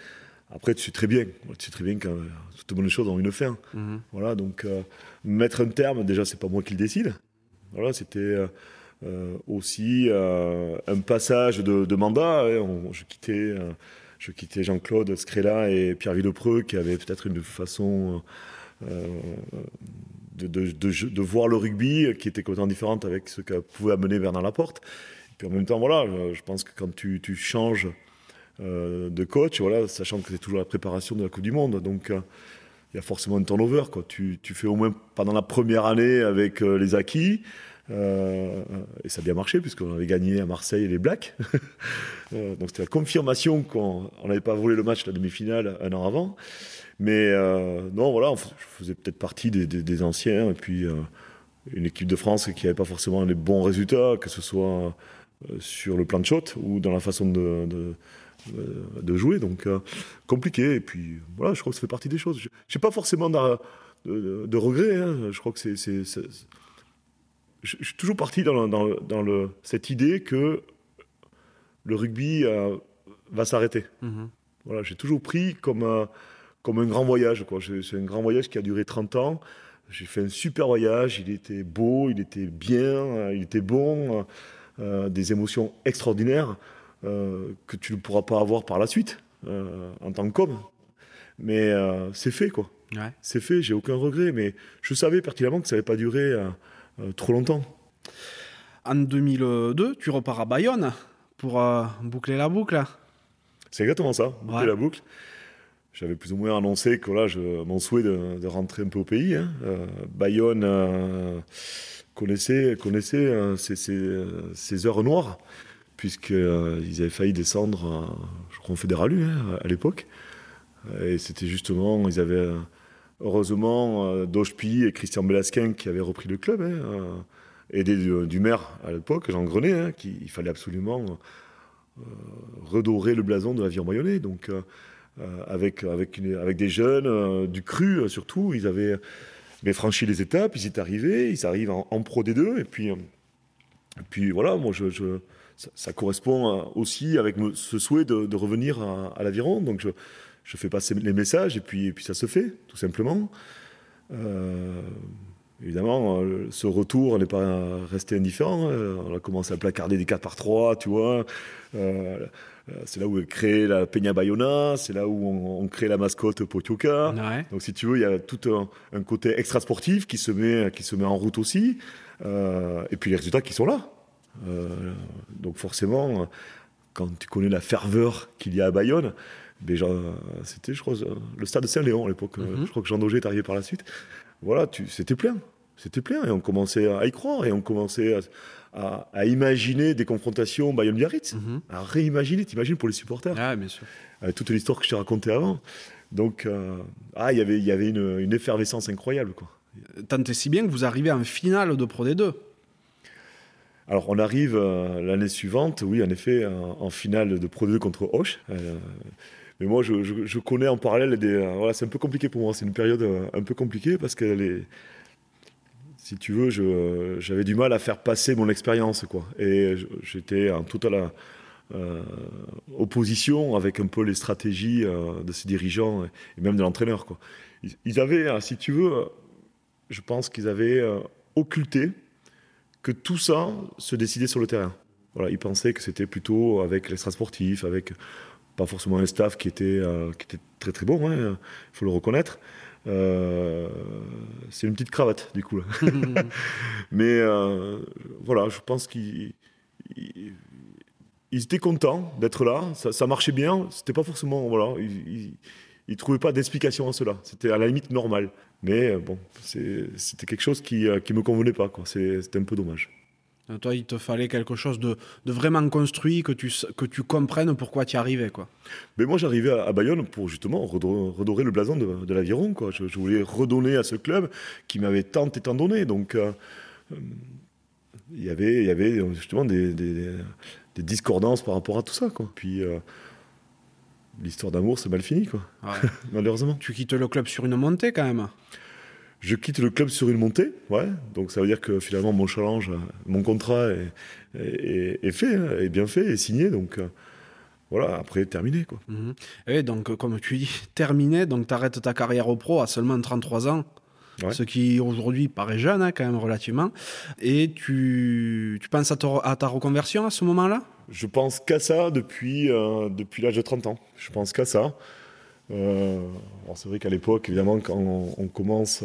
Après, tu sais très bien, tu sais très bien que euh, toutes bonnes choses ont une fin. Mhm. Voilà, donc euh, mettre un terme, déjà, c'est pas moi qui le décide. Voilà, c'était euh, euh, aussi euh, un passage de, mandat. hein. Je quittais, je quittais Jean-Claude Scrella et Pierre Villepreux, qui avaient peut-être une façon de, voir le rugby qui était complètement différente avec ce que pouvait amener Bernard Laporte. Et puis en même temps, voilà, je, pense que quand tu, changes de coach, voilà, sachant que c'est toujours la préparation de la Coupe du Monde, donc il y a forcément un turnover. Quoi. Tu, tu fais au moins pendant la première année avec euh, les acquis. euh, et ça a bien marché puisqu'on avait gagné à Marseille les Blacks. Euh, donc c'était la confirmation qu'on on n'avait pas volé le match la demi-finale un an avant. Mais non, voilà, je faisais peut-être partie des, anciens et puis une équipe de France qui n'avait pas forcément les bons résultats, que ce soit sur le plan de shot ou dans la façon de, de- de jouer. Donc euh, compliqué. Et puis voilà, je crois que ça fait partie des choses. Je n'ai pas forcément de, de, de regrets. hein. Je crois que c'est. je, je suis toujours parti dans, le- dans, le- dans le, cette idée que le rugby euh, va s'arrêter. Mhm. Voilà, j'ai toujours pris comme un, comme un grand voyage. C'est un grand voyage qui a duré 30 ans. J'ai fait un super voyage. Il était beau, il était bien, euh, il était bon. euh, euh, des émotions extraordinaires euh, que tu ne pourras pas avoir par la suite euh, en tant qu'homme. Mais euh, c'est fait, quoi. Ouais. C'est fait, j'ai aucun regret. Mais je savais pertinemment que ça n'allait pas durer euh, euh, trop longtemps. En 2002, tu repars à Bayonne pour euh, boucler la boucle. C'est exactement ça, boucler Ouais. la boucle. J'avais plus ou moins annoncé que là, je, mon souhait de, de rentrer un peu au pays. hein. Euh, Bayonne euh, connaissait, connaissait euh, euh, ces heures noires, puisqu'ils avaient failli descendre, euh, je crois, en fédéralu hein, à l'époque. Et c'était justement, ils avaient euh, heureusement euh, Dochpi et Christian Belasquin qui avaient repris le club, hein, euh, du, maire à l'époque, Jean Grenet, hein, qui, il fallait absolument euh, redorer le blason de l'avion bayonnais. Donc, euh, euh, avec, avec, avec des jeunes, euh, du cru euh, surtout, ils avaient mais franchi les étapes, ils étaient arrivés, ils arrivent en, Pro D2, et puis, euh, et puis voilà, moi, je- ça, ça correspond euh, aussi avec ce souhait de, de revenir à, à l'aviron. Donc, je, je fais passer les messages, et puis, et puis ça se fait, tout simplement. Euh, évidemment, euh, ce retour n'est pas resté indifférent. hein. On a commencé à placarder des 4 par 3, tu vois. Euh, c'est là où est créée la Peña Bayona, c'est là où on, on crée la mascotte Potioka. Ouais. Donc si tu veux, il y a tout un, un côté extra-sportif qui se met, qui se met en route aussi. Euh, et puis les résultats qui sont là. Euh, donc forcément, quand tu connais la ferveur qu'il y a à Bayonne, déjà, c'était, je crois, le stade de Saint-Léon à l'époque. Mhm. Je crois que Jean Daugé est arrivé par la suite. Voilà, tu, c'était plein. C'était plein. Et on commençait à y croire. Et on commençait à, à- à imaginer des confrontations Bayonne-Biarritz. Mhm. À réimaginer, t'imagines, pour les supporters Ah, bien sûr. avec toute l'histoire que je t'ai racontée avant. Donc, euh, ah, il y avait- il y avait une, une effervescence incroyable, quoi. Tant et si bien que vous arrivez en finale de Pro D2. Alors, on arrive euh, l'année suivante, oui, en effet, en, finale de Pro 2 contre Hoche. Euh, mais moi, je, connais en parallèle des. euh, voilà, c'est un peu compliqué pour moi. C'est une période un peu compliquée parce que. Si tu veux, j'avais du mal à faire passer mon expérience, quoi. Et j'étais en totale opposition avec un peu les stratégies de ces dirigeants et, même de l'entraîneur. Ils, ils avaient, si tu veux, je pense qu'ils avaient occulté que tout ça se décidait sur le terrain. Voilà, ils pensaient que c'était plutôt avec l'extra sportif, avec pas forcément un staff qui était, euh, qui était très très bon, il faut le reconnaître. Euh, c'est une petite cravate du coup. là. Mais euh, voilà, je pense qu'ils ils- ils étaient contents d'être là, ça, marchait bien. C'était pas forcément. Voilà, ils, ils, trouvaient pas d'explication à cela. C'était à la limite normal. Mais euh, bon, c'était quelque chose qui, qui me convenait pas. C'était un peu dommage. Toi, il te fallait quelque chose de, vraiment construit, que tu, que tu comprennes pourquoi tu y arrivais. Quoi. Mais moi, j'arrivais à, Bayonne pour justement redorer, le blason de, l'aviron. Je, voulais redonner à ce club qui m'avait tant et tant donné. Donc, euh, euh, il, y avait, il y avait justement des, discordances par rapport à tout ça. Quoi. Puis, euh, l'histoire d'amour, c'est mal fini, quoi. malheureusement. Tu quittes le club sur une montée quand même je quitte le club sur une montée, ouais. Donc ça veut dire que finalement mon challenge, mon contrat est, fait, hein, est bien fait, est signé. Donc euh, voilà, après terminé quoi. Mhm. Et donc comme tu dis, terminé. Donc tu arrêtes ta carrière au pro à seulement 33 ans. Ce qui aujourd'hui paraît jeune, hein, quand même relativement. Et tu, tu penses à, à, ta reconversion à ce moment-là? Je pense qu'à ça depuis, euh, depuis l'âge de 30 ans. Je pense qu'à ça. Euh, c'est vrai qu'à l'époque, évidemment, quand on, commence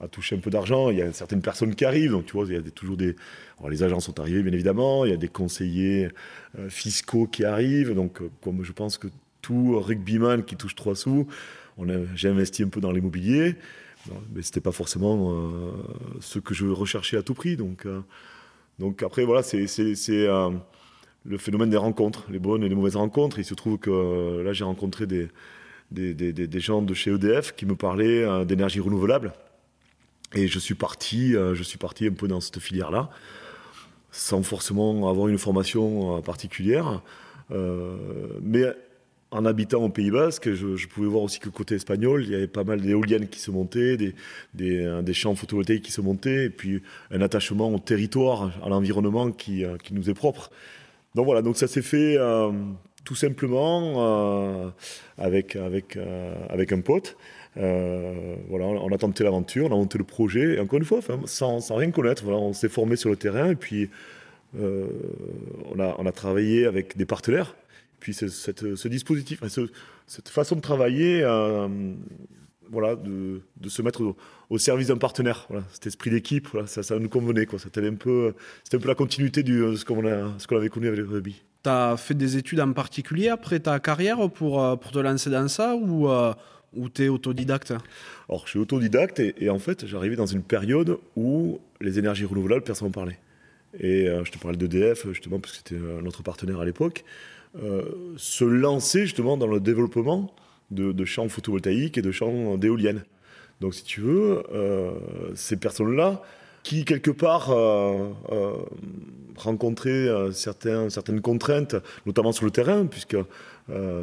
à, toucher un peu d'argent, il y a certaines personnes qui arrivent. Donc, tu vois, il y a toujours des. les agents sont arrivés, bien évidemment. Il y a des conseillers euh, fiscaux qui arrivent. Donc, euh, comme je pense que tout rugbyman qui touche trois sous, j'ai investi un peu dans l'immobilier. Mais c'était pas forcément ce que je recherchais à tout prix. Donc, donc après, voilà, c'est le phénomène des rencontres, les bonnes et les mauvaises rencontres. Il se trouve que là, j'ai rencontré des, des, gens de chez EDF qui me parlaient euh, d'énergie renouvelable. Et je suis parti, euh, je suis parti un peu dans cette filière-là, sans forcément avoir une formation euh, particulière. mais en habitant au Pays Basque, je, pouvais voir aussi que côté espagnol, il y avait pas mal d'éoliennes qui se montaient, des, des, champs photovoltaïques qui se montaient, et puis un attachement au territoire, à l'environnement qui, qui, nous est propre. Donc voilà, donc ça s'est fait tout simplement euh, avec, avec, euh, avec un pote. Euh, voilà, on a tenté l'aventure, on a monté le projet, et encore une fois, sans, sans, rien connaître, on s'est formé sur le terrain, et puis on, a, on a travaillé avec des partenaires. Puis cette, ce dispositif, cette façon de travailler, voilà, de, de, se mettre au, service d'un partenaire. Voilà, cet esprit d'équipe, voilà, ça, ça nous convenait. C'était un, peu, un peu la continuité de ce qu'on avait connu avec le rugby. Tu as fait des études en particulier après ta carrière pour, euh, pour te lancer dans ça ou, euh, ou tu es autodidacte? Alors, je suis autodidacte et, en fait, j'arrivais dans une période où les énergies renouvelables, personne n'en parlait. Et euh, je te parlais d'EDF, justement, parce que c'était notre partenaire à l'époque. Se lancer justement dans le développement de, champs photovoltaïques et de champs d'éoliennes. Donc, si tu veux, ces personnes-là, qui quelque part euh, euh, euh, certains, certaines contraintes, notamment sur le terrain, puisque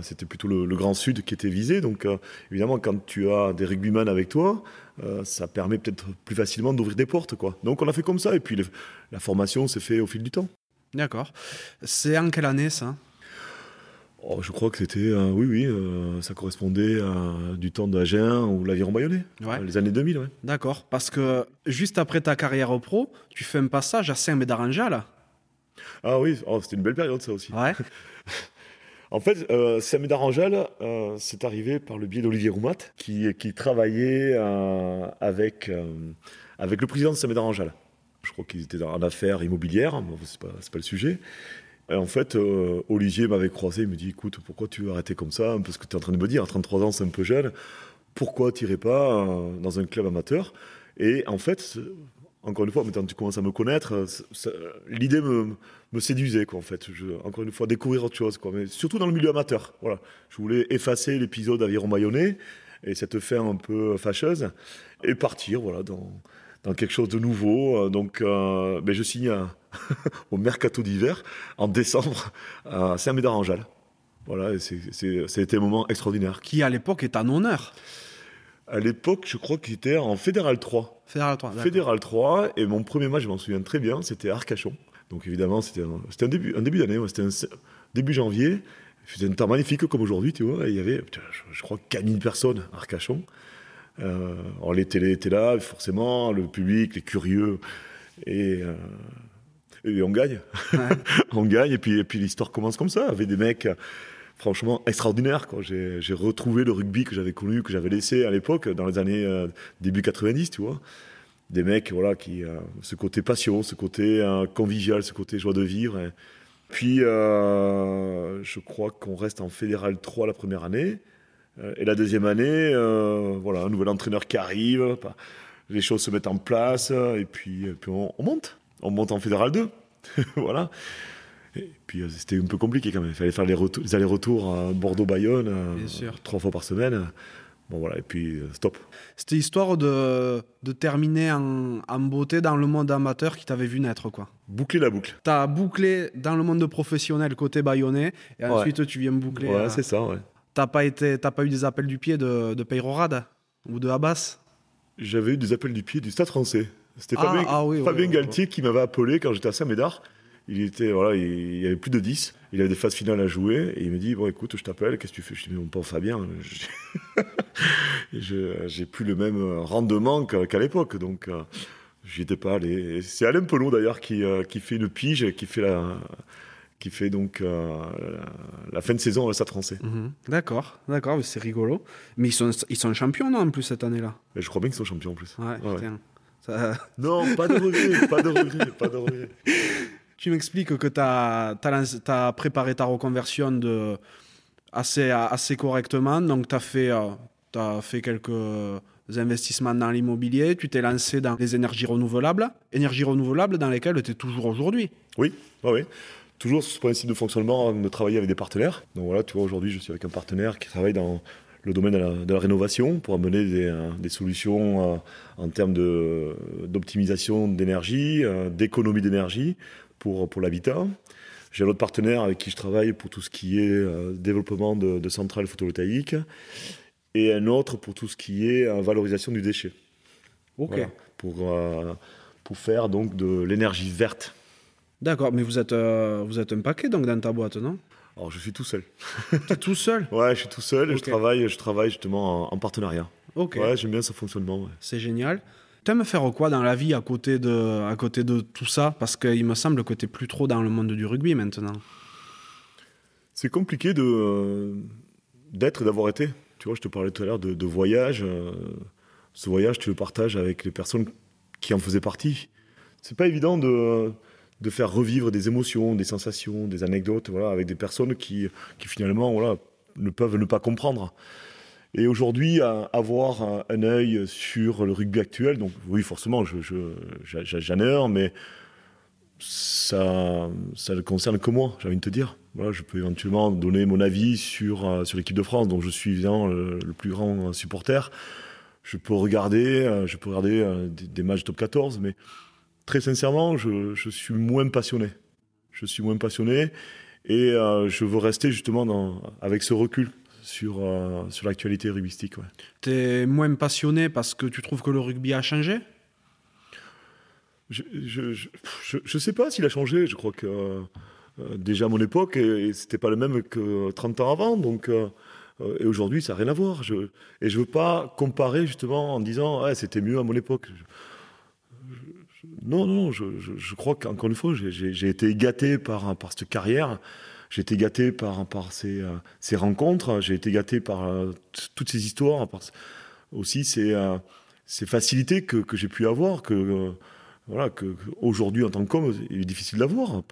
c'était plutôt le, Grand Sud qui était visé. Donc évidemment, quand tu as des rugbyman avec toi, ça permet peut-être plus facilement d'ouvrir des portes. Quoi. Donc on a fait comme ça, et puis la formation s'est fait au fil du temps. D'accord. C'est en quelle année ça? Oh, je crois que c'était, euh, oui, oui, euh, ça correspondait à du temps d'Agen ou l'Aviron Bayonnais, les années 2000. Ouais. D'accord, parce que juste après ta carrière au pro, tu fais un passage à Saint-Médard-en-Jalles. Ah oui, oh, c'était une belle période ça aussi. Ouais. en fait, euh, Saint-Médard-en-Jalles, c'est arrivé par le biais d'Olivier Roumat, qui, qui travaillait avec, avec le président de Saint-Médard-en-Jalles. Je crois qu'ils étaient en affaires immobilières, mais c'est pas, pas le sujet. Et en fait, euh, Olivier m'avait croisé, il me dit écoute, pourquoi tu veux arrêter comme ça Parce que tu es en train de me dire, à 33 ans, c'est un peu jeune, pourquoi tu n'irais pas euh, dans un club amateur? Et en fait, encore une fois, maintenant tu commences à me connaître, l'idée me, séduisait, quoi, en fait. Encore une fois, découvrir autre chose, quoi. Mais surtout dans le milieu amateur. Voilà. Je voulais effacer l'épisode Aviron Bayonnais et cette fin un peu fâcheuse et partir, voilà, dans, dans quelque chose de nouveau. Donc, euh, ben, je signe au mercato d'hiver en décembre à Saint-Médard-en-Jalles. Voilà, c'était un moment extraordinaire. Qui à l'époque est un honneur À l'époque, je crois qu'il était en Fédéral 3. Fédéral 3, Fédéral 3, et mon premier match, je m'en souviens très bien, c'était Arcachon. Donc évidemment, c'était un, début, un début d'année, c'était un début janvier. C'était un temps magnifique comme aujourd'hui, tu vois. il y avait, je, crois, 4000 personnes à Arcachon. Euh, les télés étaient là, forcément, le public, les curieux. Et, euh, et on gagne. on gagne, et puis, et puis l'histoire commence comme ça, avec des mecs franchement extraordinaires. J'ai retrouvé le rugby que j'avais connu, que j'avais laissé à l'époque, dans les années euh, début 90, tu vois. Des mecs, voilà, qui, euh, ce côté passion, ce côté euh, convivial, ce côté joie de vivre. Puis, euh, je crois qu'on reste en Fédéral 3 la première année. Euh, et la deuxième année, euh, voilà, un nouvel entraîneur qui arrive, les choses se mettent en place, et puis, et puis on, on monte. On monte en Fédéral 2. voilà. Et puis euh, c'était un peu compliqué quand même. Il fallait faire les, les allers-retours à Bordeaux-Bayonne trois fois par semaine. Bon voilà, et puis stop. C'était histoire de, de terminer en, en beauté dans le monde amateur qui t'avait vu naître, quoi. Boucler la boucle. T'as bouclé dans le monde professionnel côté bayonnais, et Ouais. ensuite tu viens boucler. Ouais, c'est ça, ouais. T'as pas, été, t'as pas eu des appels du pied de, de Peyrorad ou de Abbas? J'avais eu des appels du pied du Stade français. C'était Ah, Fabien, ah oui, oui, Fabien oui, Galtier qui m'avait appelé quand j'étais à Saint-Médard. Il était voilà, il y avait plus de 10. Il avait des phases finales à jouer et il me dit bon écoute, je t'appelle, qu'est-ce que tu fais? Je dis mais mon pauvre Fabien, je- j'ai plus le même rendement qu'à l'époque, donc euh, j'y étais pas allé. Et C'est Alain Pelot d'ailleurs qui, euh, qui fait une pige, qui fait la qui fait donc euh, la, fin de saison au Stade français. Mhm. D'accord, d'accord, c'est rigolo. Mais ils sont, ils sont champions, non, en plus, cette année-là? Je crois bien qu'ils sont champions en plus. Ouais, Ouais. putain. Ça- Non, pas de regret, pas de regret, pas de regret. Tu m'expliques que tu as, préparé ta reconversion de, assez, assez correctement. Donc, tu as, fait, euh, fait quelques investissements dans l'immobilier. Tu t'es lancé dans les énergies renouvelables. Énergies renouvelables dans lesquelles tu es toujours aujourd'hui. Oui, ouais. Toujours sur ce principe de fonctionnement, de travailler avec des partenaires. Donc voilà, tu vois, aujourd'hui, je suis avec un partenaire qui travaille dans le domaine de la, de la rénovation pour amener des, euh, des solutions euh, en termes d'optimisation d'énergie, euh, d'économie d'énergie pour, pour l'habitat. J'ai un autre partenaire avec qui je travaille pour tout ce qui est euh, développement de, de centrales photovoltaïques et un autre pour tout ce qui est valorisation du déchet. Ok. Voilà, pour, pour faire donc de l'énergie verte. D'accord, mais vous êtes, euh, vous êtes un paquet donc dans ta boîte, non? Alors je suis tout seul. Tu es tout seul? Ouais, je suis tout seul. Ok. Je travaille, je travaille justement en, en partenariat. Ok. Ouais, j'aime bien ce fonctionnement. ouais. C'est génial. T'aimes faire quoi dans la vie à côté de, à côté de tout ça? Parce qu'il me semble que t'es plus trop dans le monde du rugby maintenant. C'est compliqué de euh, d'être et d'avoir été. Tu vois, je te parlais tout à l'heure de, de voyage. euh, ce voyage, tu le partages avec les personnes qui en faisaient partie. C'est pas évident de, de faire revivre des émotions, des sensations, des anecdotes, voilà, avec des personnes qui, qui finalement, voilà, ne peuvent ne pas comprendre. Et aujourd'hui, avoir un, œil sur le rugby actuel, donc oui, forcément, je, mais ça, ça ne concerne que moi, j'ai envie de te dire. Voilà, je peux éventuellement donner mon avis sur, euh, sur l'équipe de France, dont je suis évidemment le, plus grand supporter. Je peux regarder, euh, je peux regarder euh, des, des matchs top 14, mais très sincèrement, je, je suis moins passionné. Je suis moins passionné et euh, je veux rester justement dans, avec ce recul sur, euh, sur l'actualité rugbystique. Ouais. T'es moins passionné parce que tu trouves que le rugby a changé? Je, je, je, je- je sais pas s'il a changé. Je crois que euh, déjà à mon époque, et, et c'était pas le même que 30 ans avant. Donc, et aujourd'hui, ça n'a rien à voir. Je, et je veux pas comparer justement en disant ouais, c'était mieux à mon époque. Non, non, je, crois qu'encore une fois, j'ai- été gâté par, par cette carrière. J'ai été gâté par, par ces, euh, ces rencontres. J'ai été gâté par euh, toutes ces histoires, par aussi ces, euh, ces facilités que, que j'ai pu avoir, que, voilà, que, aujourd'hui en tant qu'homme, il est difficile d'avoir.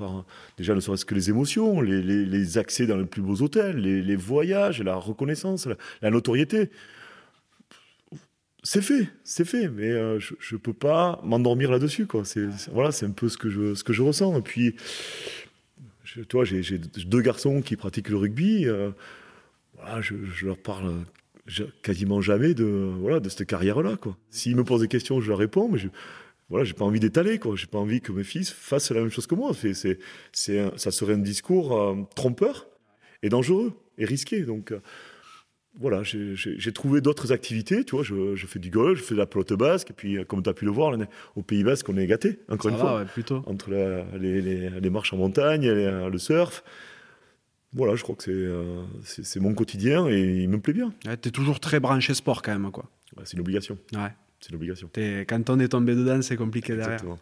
Déjà, ne serait-ce que les émotions, les, les, accès dans les plus beaux hôtels, les, voyages, la reconnaissance, la notoriété. C'est fait, c'est fait, mais euh, je ne peux pas m'endormir là-dessus. C'est voilà, c'est un peu ce que je, ressens. Et puis, toi, j'ai deux garçons qui pratiquent le rugby. euh, voilà, je, leur parle quasiment jamais de, voilà, de cette carrière-là. quoi. S'ils me posent des questions, je leur réponds, mais je voilà, j'ai pas envie d'étaler, quoi. J'ai pas envie que mes fils fassent la même chose que moi. C'est, ça serait un discours euh, trompeur et dangereux et risqué. Voilà, j'ai, trouvé d'autres activités. Tu vois, je, je fais du golf, je fais de la pelote basque, et puis, euh, comme tu as pu le voir, au Pays Basque, on est gâté. Encore Ça une va, fois ouais, plutôt. entre la- les, les- les marches en montagne, les- le surf. Voilà, je crois que c'est, euh, c'est, mon quotidien et il me plaît bien. Ouais, t'es toujours très branché sport quand même, quoi. Ouais, c'est une obligation. Ouais. C'est une obligation. T'es- Quand on est tombé dedans, c'est compliqué derrière. Exactement.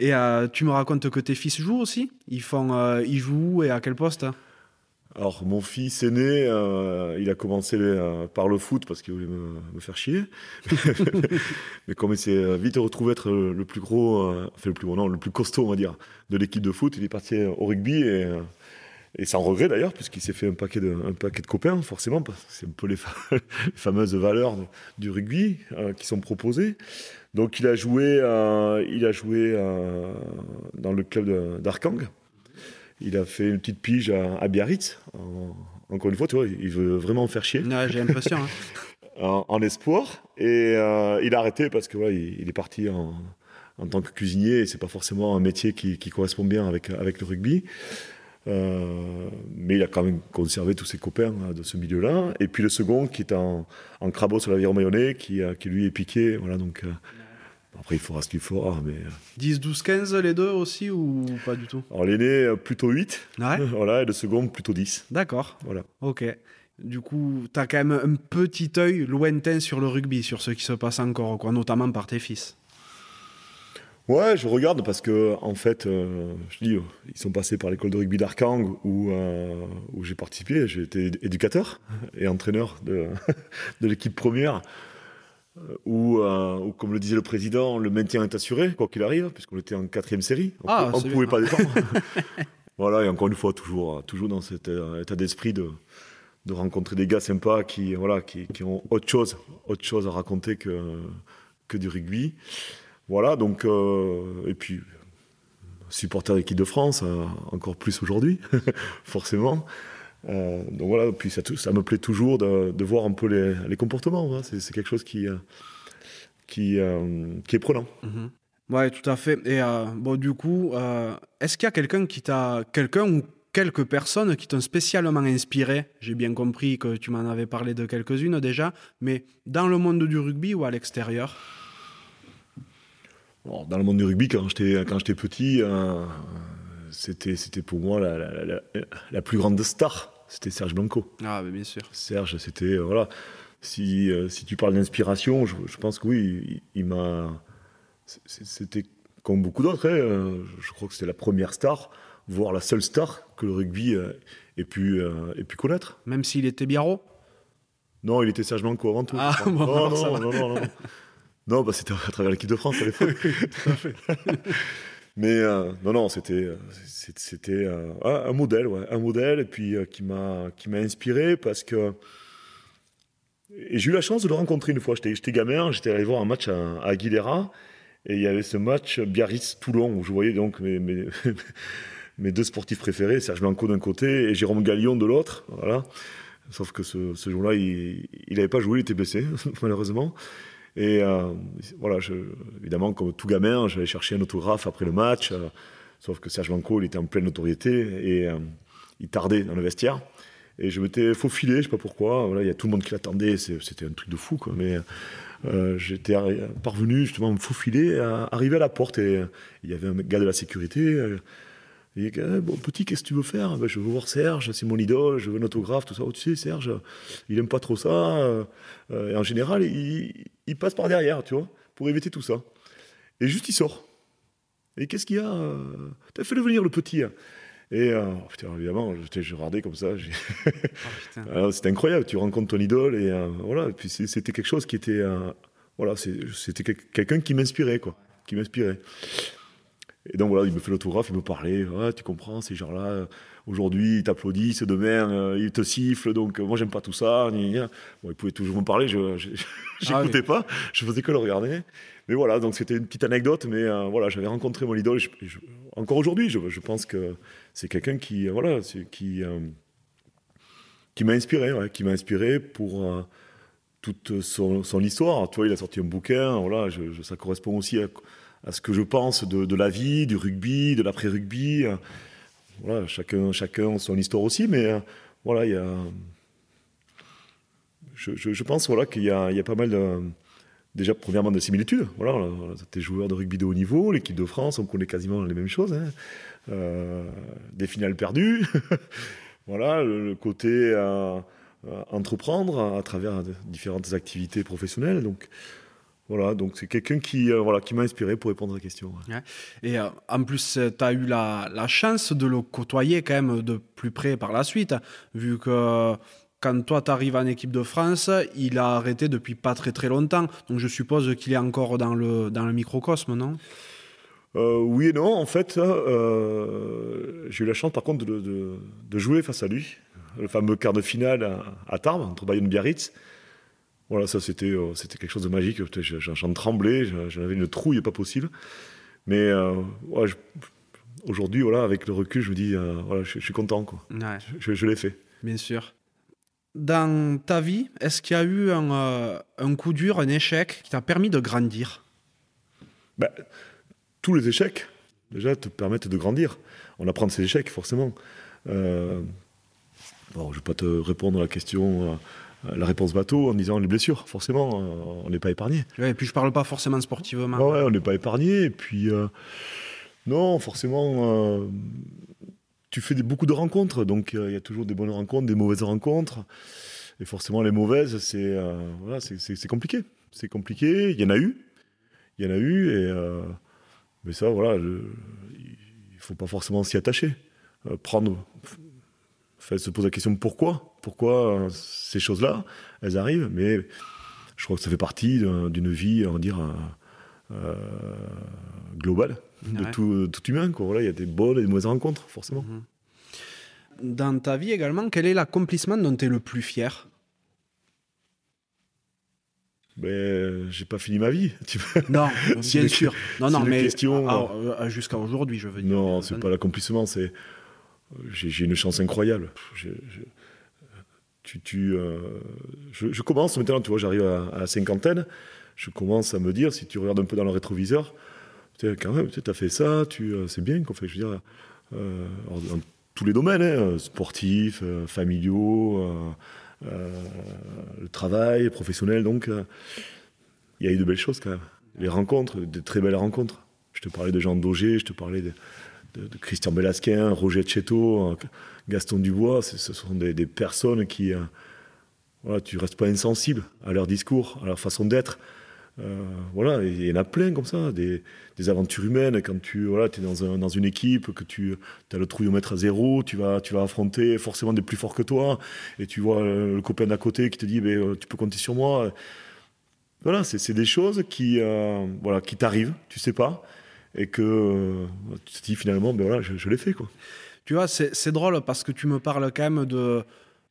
Et euh, tu me racontes que tes fils jouent aussi? Ils font, euh, ils jouent où et à quel poste Alors, mon fils aîné, euh, il a commencé euh, par le foot parce qu'il voulait me, faire chier. Mais comme il s'est vite retrouvé être le plus gros, euh, enfin le plus gros, non, le plus costaud, on va dire, de l'équipe de foot, il est parti au rugby et, et sans regret d'ailleurs, puisqu'il s'est fait un paquet, de, un paquet de copains, forcément, parce que c'est un peu les, fameuses valeurs du rugby qui sont proposées. Donc, il a joué, il a joué dans le club d'Arkang il a fait une petite pige à, Biarritz. encore une fois, tu vois, il veut vraiment faire chier. j'ai l'impression. Hein. en, espoir. Et euh, il a arrêté parce que il, est parti en, tant que cuisinier. C'est pas forcément un métier qui, correspond bien avec, avec le rugby. Euh, mais il a quand même conservé tous ses copains hein, de ce milieu-là. Et puis le second, qui est en, en crabeau sur l'aviron mayonnais, qui, qui lui est piqué. Voilà, donc. Euh, après, il faudra ce qu'il faudra. Mais... 10, 12, 15, les deux aussi, ou pas du tout? Alors, l'aîné, euh, plutôt 8. voilà, et le second, plutôt 10. D'accord. Voilà. Ok. Du coup, tu as quand même un petit œil lointain sur le rugby, sur ce qui se passe encore, quoi, notamment par tes fils. Ouais, je regarde parce que, en fait, euh, je dis, ils sont passés par l'école de rugby d'Arkang où, euh, où j'ai participé. J'ai été éducateur et entraîneur de, de l'équipe première. Euh, euh, où, comme le disait le président, le maintien est assuré, quoi qu'il arrive, puisqu'on était en quatrième série. On ah, ne pouvait pas défendre. voilà, et encore une fois, toujours, toujours dans cet euh, état d'esprit de, de rencontrer des gars sympas qui, voilà, qui, qui, ont autre chose, autre chose à raconter que, que du rugby. Voilà, donc, et puis, supporter l'équipe de France, encore plus aujourd'hui, forcément. Euh, donc voilà, puis ça, ça, me plaît toujours de, voir un peu les, comportements. Hein. C'est, quelque chose qui, euh, qui, euh, qui est prenant. Mhm. Ouais, tout à fait. Et bon, du coup, est-ce qu'il y a quelqu'un qui t'a, quelqu'un ou quelques personnes qui t'ont spécialement inspiré? J'ai bien compris que tu m'en avais parlé de quelques-unes déjà, mais dans le monde du rugby ou à l'extérieur? Dans le monde du rugby, quand j'étais, quand j'étais petit, c'était, c'était pour moi la, la, plus grande star. C'était Serge Blanco. Ah, bien sûr. Serge, c'était. Euh, voilà. Si, euh, si tu parles d'inspiration, je, pense que oui, il, m'a. C'était comme beaucoup d'autres. Hein, euh, je crois que c'était la première star, voire la seule star que le rugby ait, pu, ait pu connaître. Même s'il était Biarro Non, il était Serge Blanco avant tout. Ah, bon, non, non, non, non, non, non, bah, c'était à travers l'équipe de France à l'époque. à. Mais euh, non, non, c'était euh, c'était euh, un modèle, un modèle, puis qui m'a qui m'a inspiré parce que et j'ai eu la chance de le rencontrer une fois. J'étais gamin, j'étais allé voir un match à, Aguilera, et il y avait ce match Biarritz-Toulon où je voyais donc mes, mes, deux sportifs préférés, Serge Blanco d'un côté et Jérôme Gallion de l'autre, voilà. Sauf que ce jour-là, il n'avait pas joué, il était blessé, malheureusement. Et euh, voilà, évidemment, comme tout gamin, j'allais chercher un autographe après le match. Euh, sauf que Serge Blanco, il était en pleine notoriété et euh, il tardait dans le vestiaire. Et je m'étais faufilé, je sais pas pourquoi. Voilà, il y a tout le monde qui l'attendait, c'était un truc de fou, quoi. Mais j'étais parvenu justement à me faufiler, à arriver à la porte et il y avait un gars de la sécurité. Il dit bon, petit, qu'est-ce que tu veux faire? Ben, Je veux voir Serge, c'est mon idole, je veux un autographe, tout ça. Oh, tu sais, Serge, il aime pas trop ça. et en général, il, il passe par derrière, tu vois, pour éviter tout ça. Et juste, il sort. Et qu'est-ce qu'il y a euh, T'as fait venir le petit. Hein. Et euh, oh, putain, évidemment, je regardais comme ça. Oh, c'était incroyable. Tu rencontres ton idole et euh, voilà. puis c'était quelque chose qui était, voilà, c'était quelqu'un qui m'inspirait, quoi, qui m'inspirait. Et donc voilà, il me fait l'autographe, il me parlait. tu comprends, ces gens-là, aujourd'hui, ils t'applaudissent, demain, euh, ils te sifflent. Donc moi, j'aime pas tout ça. Bon, il pouvait toujours me parler, je n'écoutais ah pas, je faisais que le regarder. Mais voilà, donc c'était une petite anecdote. Mais euh, voilà, j'avais rencontré mon idole. encore aujourd'hui, je, pense que c'est quelqu'un qui, euh, voilà, qui, qui m'a inspiré, qui m'a inspiré pour toute son, histoire. Tu vois, il a sorti un bouquin. Voilà, ça correspond aussi à à ce que je pense de, la vie, du rugby, de l'après-rugby. Voilà, chacun, chacun son histoire aussi, mais euh, voilà, il y a. Je, pense voilà, qu'il y, a, pas mal de. Déjà, premièrement, de similitudes. Voilà, t'es joueur de rugby de haut niveau, l'équipe de France, on connaît quasiment les mêmes choses. Hein. Euh, des finales perdues. voilà, le, côté euh, entreprendre à, travers différentes activités professionnelles. Donc, Voilà, donc c'est quelqu'un qui, euh, voilà, qui m'a inspiré pour répondre à la question. Et euh, en plus, tu as eu la, la, chance de le côtoyer quand même de plus près par la suite, vu que quand toi tu arrives en équipe de France, il a arrêté depuis pas très très longtemps. Donc je suppose qu'il est encore dans le, dans le microcosme, non? Euh, oui et non, en fait, j'ai eu la chance par contre de, de, de, jouer face à lui, le fameux quart de finale à, à Tarbes, entre Bayonne et Biarritz. Voilà, ça c'était euh, c'était quelque chose de magique. J'en tremblais, j'en avais une trouille pas possible. Mais euh, aujourd'hui, voilà, avec le recul, je me dis, euh, voilà, je, suis content, quoi. Je, l'ai fait. Bien sûr. Dans ta vie, est-ce qu'il y a eu un, un, coup dur, un échec qui t'a permis de grandir? Ben, Tous les échecs, déjà, te permettent de grandir. On apprend de ces échecs, forcément. bon, je ne vais pas te répondre à la question la réponse bateau en disant les blessures, forcément, euh, on n'est pas épargné. et puis je parle pas forcément sportivement. Ouais, on n'est pas épargné. Et puis, euh, non, forcément, euh, tu fais beaucoup de rencontres, donc il y a toujours des bonnes rencontres, des mauvaises rencontres. Et forcément, les mauvaises, c'est voilà, c'est compliqué. C'est compliqué. Il y en a eu. Il y en a eu. Et, mais ça, voilà, il ne faut pas forcément s'y attacher. prendre se pose la question pourquoi? Pourquoi euh, ces choses-là, elles arrivent Mais je crois que ça fait partie d'une vie, on va dire, euh, euh, globale de tout, humain. Voilà, il y a des bonnes et des mauvaises rencontres, forcément. Mhm. Dans ta vie également, quel est l'accomplissement dont tu es le plus fier? Ben, j'ai pas fini ma vie. non, bien sûr. Non, non, mais jusqu'à aujourd'hui, je veux dire. Non, c'est pas l'accomplissement, c'est j'ai une chance incroyable. Je, euh, je, commence maintenant, tu vois, j'arrive à, la cinquantaine, je commence à me dire, si tu regardes un peu dans le rétroviseur, quand même, tu as fait ça, euh, c'est bien qu'on fait, je veux dire, euh, dans tous les domaines, hein, sportifs, familiaux, le travail, professionnel, donc il y a eu de belles choses quand même. Les rencontres, de très belles rencontres. Je te parlais de Jean Daugé, je te parlais de, Christian Belasquin, Roger Chetto, Gaston Dubois, ce sont des, personnes qui, euh, voilà, tu restes pas insensible à leur discours, à leur façon d'être. Euh, voilà, il y en a plein comme ça, des, aventures humaines. Quand tu voilà, es dans, une équipe, que tu as le trouillomètre à zéro, tu vas, tu vas affronter forcément des plus forts que toi, et tu vois le copain d'à côté qui te dit ben, Tu peux compter sur moi. Voilà, c'est des choses qui, euh, voilà, qui t'arrivent, tu sais pas et que euh, tu te dis finalement, ben voilà, je, l'ai fait. Quoi. Tu vois, c'est drôle parce que tu me parles quand même de,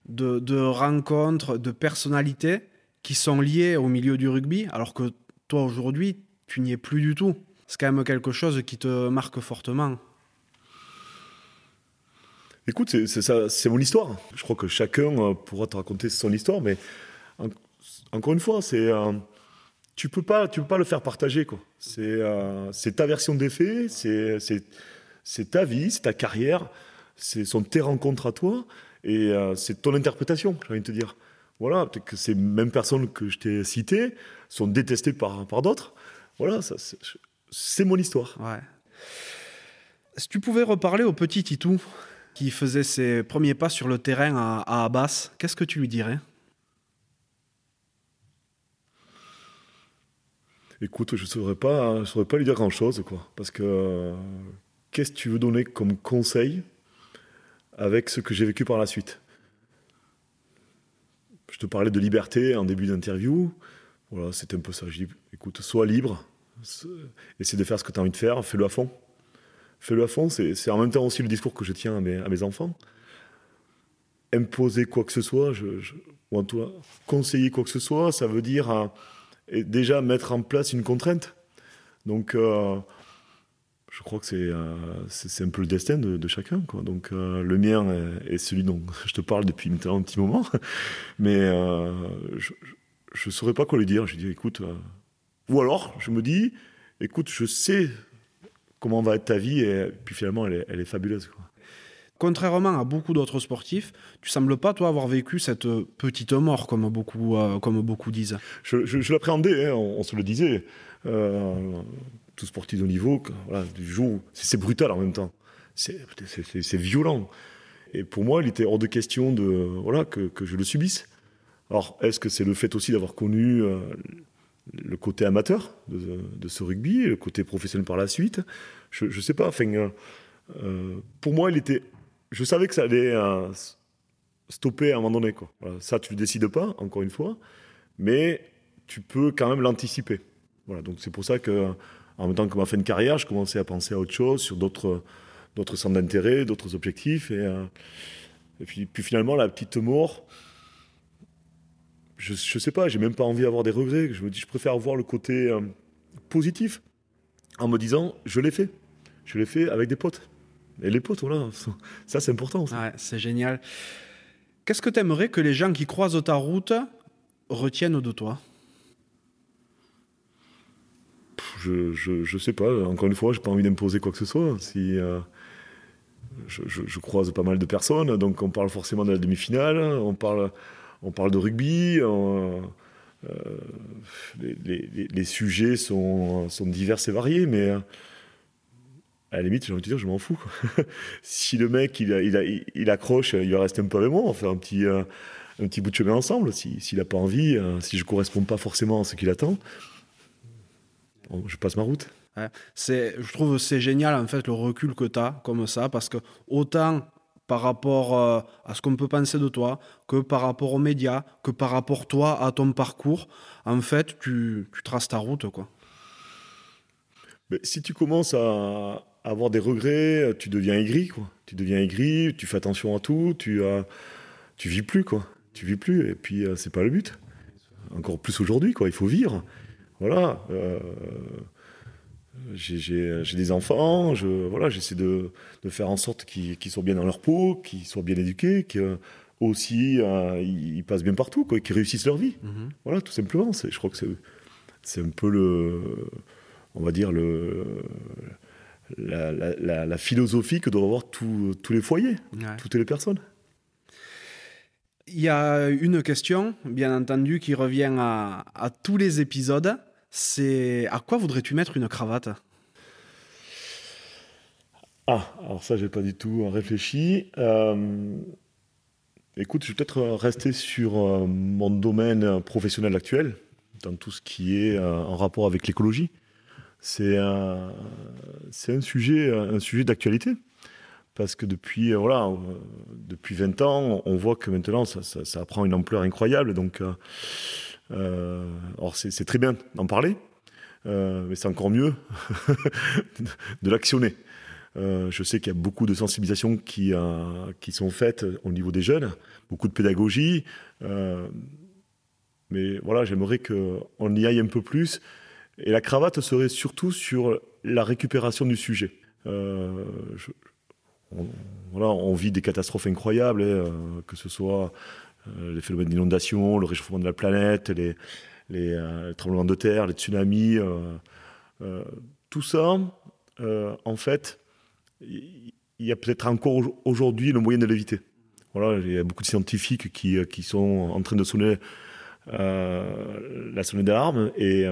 de, rencontres, de personnalités qui sont liées au milieu du rugby, alors que toi aujourd'hui, tu n'y es plus du tout. C'est quand même quelque chose qui te marque fortement. Écoute, c'est mon histoire. Je crois que chacun euh, pourra te raconter son histoire, mais encore une fois, c'est tu peux pas, tu peux pas le faire partager quoi. C'est euh, ta version des faits, c'est ta vie, c'est ta carrière, c'est sont tes rencontres à toi et euh, c'est ton interprétation. J'ai envie de te dire. Voilà, peut-être que ces mêmes personnes que je t'ai citées sont détestées par par d'autres. Voilà, c'est mon histoire. Ouais. Si tu pouvais reparler au petit Titou qui faisait ses premiers pas sur le terrain à, à Abbas, qu'est-ce que tu lui dirais? Écoute, je ne saurais pas, saurais pas lui dire grand-chose, quoi. Parce que qu'est-ce que tu veux donner comme conseil avec ce que j'ai vécu par la suite? Je te parlais de liberté en début d'interview. Voilà, c'était un peu ça. Je écoute, sois libre, essaie de faire ce que tu as envie de faire, fais-le à fond. Fais-le à fond, c'est en même temps aussi le discours que je tiens à mes, à enfants. Imposer quoi que ce soit, je, ou en tout cas, conseiller quoi que ce soit, ça veut dire et déjà mettre en place une contrainte. Donc, euh, je crois que c'est euh, c'est un peu le destin de, chacun. Donc, euh, le mien est, celui dont je te parle depuis un petit moment. Mais je ne saurais pas quoi lui dire. Je dis, écoute, ou alors, je me dis, écoute, je sais comment va être ta vie, et puis finalement, elle est, fabuleuse. Contrairement à beaucoup d'autres sportifs, tu sembles pas, toi, avoir vécu cette petite mort, comme beaucoup, euh, comme beaucoup disent. Je, l'appréhendais, hein, on, se le disait. Euh, tout sportif de haut niveau, voilà, du jour, c'est brutal en même temps. C'est violent. Et pour moi, il était hors de question de, voilà, que, je le subisse. Alors, est-ce que c'est le fait aussi d'avoir connu euh, le côté amateur de, ce rugby, le côté professionnel par la suite? Je ne sais pas. Enfin, pour moi, il était. Je savais que ça allait stopper à un moment donné. Ça, tu ne décides pas, encore une fois, mais tu peux quand même l'anticiper. Voilà, donc c'est pour ça que, en même temps que ma fin de carrière, je commençais à penser à autre chose, sur d'autres, centres d'intérêt, d'autres objectifs. Et, euh, et puis, puis, finalement, la petite mort, je, ne sais pas, j'ai même pas envie d'avoir des regrets. Je me dis, je préfère voir le côté euh, positif en me disant, je l'ai fait. Je l'ai fait avec des potes. Et les potes, voilà, ça c'est important. Ouais, c'est génial. Qu'est-ce que tu aimerais que les gens qui croisent ta route retiennent de toi? Je, je, sais pas, encore une fois, j'ai pas envie d'imposer quoi que ce soit. Si, euh, je, croise pas mal de personnes, donc on parle forcément de la demi-finale, on parle, on parle de rugby, euh, les, sujets sont, sont divers et variés, mais à la limite, j'ai envie de te dire, je m'en fous. si le mec, il, il, il, accroche, il va rester un peu avec moi, on faire un petit, euh, un petit bout de chemin ensemble. S'il si, n'a pas envie, euh, si je ne corresponds pas forcément à ce qu'il attend, je passe ma route. c'est, je trouve c'est génial, en fait, le recul que tu as comme ça, parce que autant par rapport euh, à ce qu'on peut penser de toi, que par rapport aux médias, que par rapport toi à ton parcours, en fait, tu, tu traces ta route, quoi. Mais si tu commences à, avoir des regrets, tu deviens aigri, quoi. Tu deviens aigri, tu fais attention à tout, tu, euh, tu vis plus, quoi. Tu vis plus, et puis euh, c'est pas le but. Encore plus aujourd'hui, quoi. Il faut vivre. Voilà. Euh, j'ai des enfants, je, voilà, j'essaie de, de, faire en sorte qu'ils soient bien dans leur peau, qu'ils soient bien éduqués, qu'ils aussi ils passent bien partout, quoi, qu'ils réussissent leur vie. Mm-hmm. Voilà, tout simplement. Je crois que c'est un peu le, on va dire le, la, philosophie que doivent avoir tous les foyers, toutes les personnes. Il y a une question, bien entendu, qui revient à, tous les épisodes. C'est à quoi voudrais-tu mettre une cravate? Ah, alors ça, j'ai pas du tout réfléchi. Euh, écoute, je vais peut-être rester sur euh, mon domaine professionnel actuel, dans tout ce qui est euh, en rapport avec l'écologie c'est un, sujet, d'actualité. Parce que depuis, euh, voilà, euh, depuis 20 ans, on voit que maintenant, ça, prend une ampleur incroyable. Donc, euh, c'est très bien d'en parler, mais c'est encore mieux de l'actionner. je sais qu'il y a beaucoup de sensibilisation qui, qui sont faites au niveau des jeunes, beaucoup de pédagogie. mais voilà, j'aimerais qu'on y aille un peu plus et la cravate serait surtout sur la récupération du sujet. Euh, on, voilà, on vit des catastrophes incroyables, hein, euh, que ce soit euh, les phénomènes d'inondation, le réchauffement de la planète, les, les, tremblements de terre, les tsunamis, tout ça, en fait, il y a peut-être encore aujourd'hui le moyen de l'éviter. Voilà, il y a beaucoup de scientifiques qui, qui sont en train de sonner la sonnette d'alarme et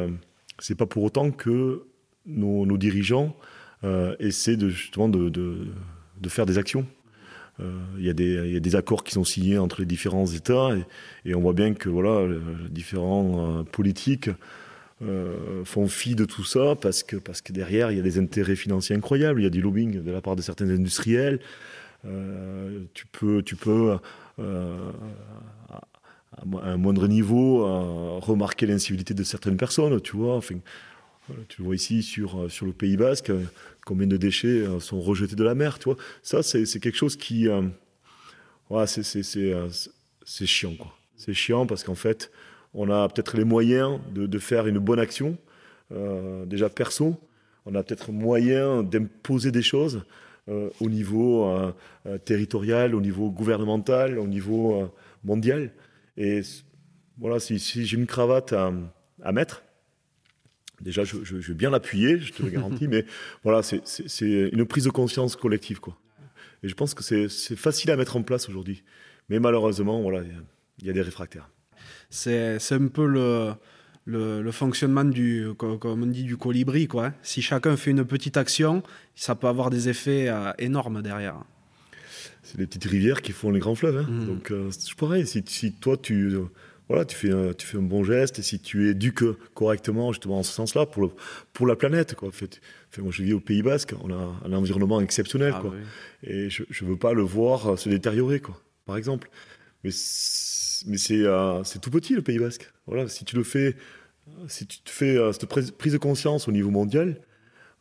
c'est pas pour autant que nos, dirigeants euh, essaient de, justement de, faire des actions. Euh, il y, a des accords qui sont signés entre les différents États et, on voit bien que voilà, différents euh, politiques font fi de tout ça parce que, parce que derrière, il y a des intérêts financiers incroyables, il y a du lobbying de la part de certains industriels. tu peux, tu peux à un moindre niveau, remarquer l'incivilité de certaines personnes, tu vois. Tu le vois ici sur, euh, sur le Pays Basque, euh, combien de déchets euh, sont rejetés de la mer, tu vois. Ça, c'est quelque chose qui... voilà, c'est chiant, quoi. C'est chiant parce qu'en fait, on a peut-être les moyens de, de, faire une bonne action, déjà perso. On a peut-être moyen d'imposer des choses au niveau territorial, au niveau gouvernemental, au niveau mondial. Et voilà, si, j'ai une cravate à, mettre, déjà, je, vais bien l'appuyer, je te le garantis, mais voilà, c'est une prise de conscience collective, quoi. Et je pense que c'est facile à mettre en place aujourd'hui. Mais malheureusement, voilà, il y, a des réfractaires. C'est un peu le, le, fonctionnement du, comme on dit, du colibri, quoi. Si chacun fait une petite action, ça peut avoir des effets euh, énormes derrière c'est les petites rivières qui font les grands fleuves. Hein. Mm. Donc, euh, c'est pareil. Si, si, toi, tu voilà, tu fais, un, tu fais un bon geste et si tu éduques correctement, justement, en ce sens-là, pour, le, pour la planète, quoi. Fait, moi, je vis au Pays Basque, on a un environnement exceptionnel, ah quoi. Et je ne veux pas le voir se détériorer, quoi, par exemple. Mais mais euh, c'est tout petit, le Pays Basque. Voilà, si tu le fais, si tu te fais euh, cette prise de conscience au niveau mondial,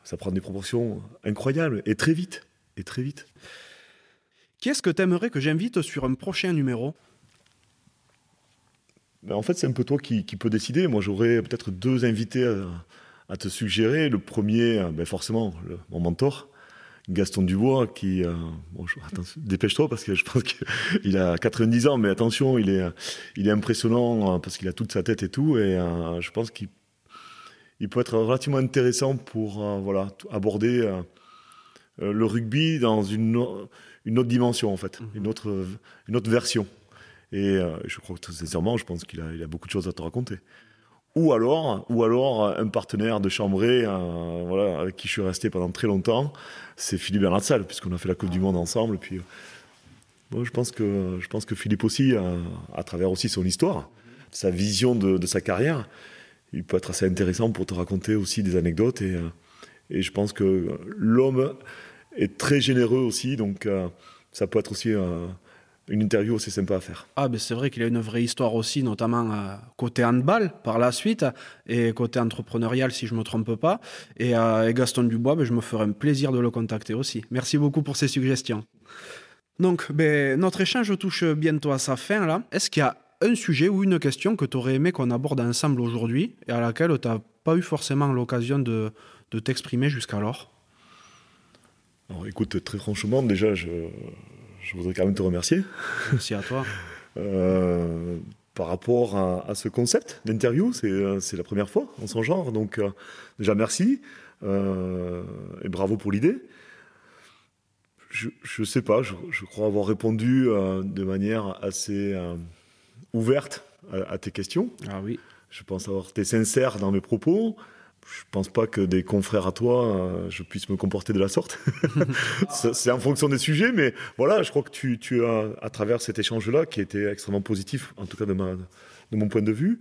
ça prend des proportions incroyables et très vite. Et très vite. Qui est-ce que tu aimerais que j'invite sur un prochain numéro? Ben, En fait, c'est un peu toi qui, peux décider. Moi, j'aurais peut-être deux invités à, te suggérer. Le premier, ben forcément, mon mentor, Gaston Dubois, qui. Euh, dépêche-toi parce que je pense qu'il a 90 ans, mais attention, il est, il est impressionnant parce qu'il a toute sa tête et tout. Et euh, je pense qu'il il peut être relativement intéressant pour euh, voilà, aborder le rugby dans une, une autre dimension, en fait, mhm. une, autre, une autre version. Et je crois que très sincèrement, je pense qu'il a, il a beaucoup de choses à te raconter ou alors, ou alors un partenaire de chambrée, voilà, avec qui je suis resté pendant très longtemps, c'est Philippe Bernard puisqu'on a fait la Coupe du Monde ensemble. Puis, je pense que je pense que Philippe aussi, à, travers aussi son histoire, sa vision de, sa carrière, il peut être assez intéressant pour te raconter aussi des anecdotes. Et, et je pense que l'homme est très généreux aussi, donc euh, ça peut être aussi une interview aussi sympa à faire. Ah, ben c'est vrai qu'il a une vraie histoire aussi, notamment euh, côté handball par la suite et côté entrepreneurial, si je ne me trompe pas. Et, euh, Gaston Dubois, ben, je me ferai un plaisir de le contacter aussi. Merci beaucoup pour ces suggestions. Donc, ben, notre échange touche bientôt à sa fin là. Est-ce qu'il y a un sujet ou une question que tu aurais aimé qu'on aborde ensemble aujourd'hui et à laquelle tu n'as pas eu forcément l'occasion de, de t'exprimer jusqu'alors? Alors écoute, très franchement, déjà, je, je voudrais quand même te remercier. Merci à toi. Euh, par rapport à, ce concept d'interview, euh, c'est la première fois en son genre. Donc, euh, déjà, merci. et bravo pour l'idée. Je ne sais pas, je, crois avoir répondu de manière assez ouverte à, à, tes questions. Ah oui. Je pense avoir été sincère dans mes propos je pense pas que des confrères à toi, euh, je puisse me comporter de la sorte. c'est en fonction des sujets, mais voilà, je crois que tu, tu as, à travers cet échange-là, qui était extrêmement positif, en tout cas de, ma, de mon point de vue,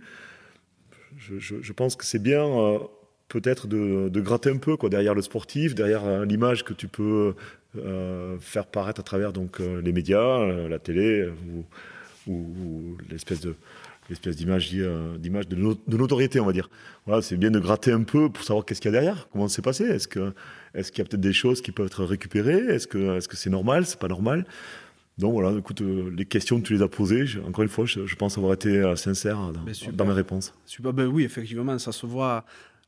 je, je, pense que c'est bien euh, peut-être de, de, gratter un peu quoi, derrière le sportif, derrière euh, l'image que tu peux faire paraître à travers donc, les médias, la télé ou, ou l'espèce de l'espèce d'image euh, d'image de, de, notoriété, on va dire. Voilà, c'est bien de gratter un peu pour savoir qu'est-ce qu'il y a derrière, comment c'est passé. Est-ce que est-ce qu'il y a peut-être des choses qui peuvent être récupérées? Est-ce que est-ce que c'est normal? C'est pas normal? Donc voilà, écoute, euh, les questions que tu les as posées, encore une fois, je, pense avoir été euh, sincère dans, dans, mes réponses. Super, ben oui, effectivement, ça se voit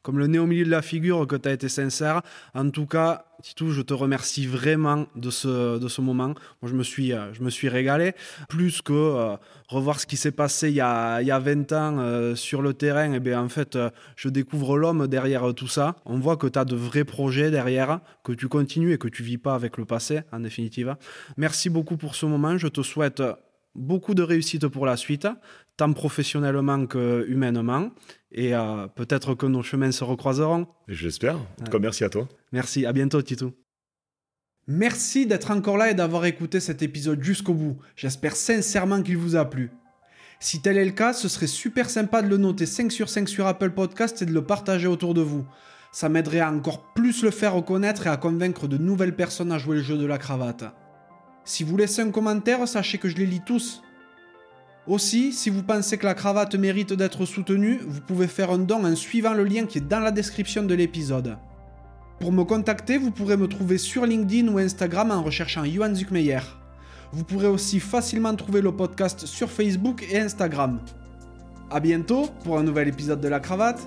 comme le nez au milieu de la figure que tu as été sincère. En tout cas, Titou, je te remercie vraiment de ce, de ce moment. Moi, je me suis, euh, je me suis régalé. Plus que euh, revoir ce qui s'est passé il y, a, il y a 20 ans euh, sur le terrain, eh bien, en fait, je découvre l'homme derrière tout ça. On voit que tu as de vrais projets derrière, que tu continues et que tu vis pas avec le passé, en définitive. Merci beaucoup pour ce moment. Je te souhaite beaucoup de réussite pour la suite, tant professionnellement que humainement. Et euh, peut-être que nos chemins se recroiseront. J'espère. En tout cas, merci à toi. Merci. À bientôt, Tito. Merci d'être encore là et d'avoir écouté cet épisode jusqu'au bout. J'espère sincèrement qu'il vous a plu. Si tel est le cas, ce serait super sympa de le noter 5 sur 5 sur Apple Podcast et de le partager autour de vous. Ça m'aiderait à encore plus le faire reconnaître et à convaincre de nouvelles personnes à jouer le jeu de la cravate. Si vous laissez un commentaire, sachez que je les lis tous. Aussi, si vous pensez que la cravate mérite d'être soutenue, vous pouvez faire un don en suivant le lien qui est dans la description de l'épisode. Pour me contacter, vous pourrez me trouver sur LinkedIn ou Instagram en recherchant Johan Zuckmeyer. Vous pourrez aussi facilement trouver le podcast sur Facebook et Instagram. A bientôt pour un nouvel épisode de la cravate.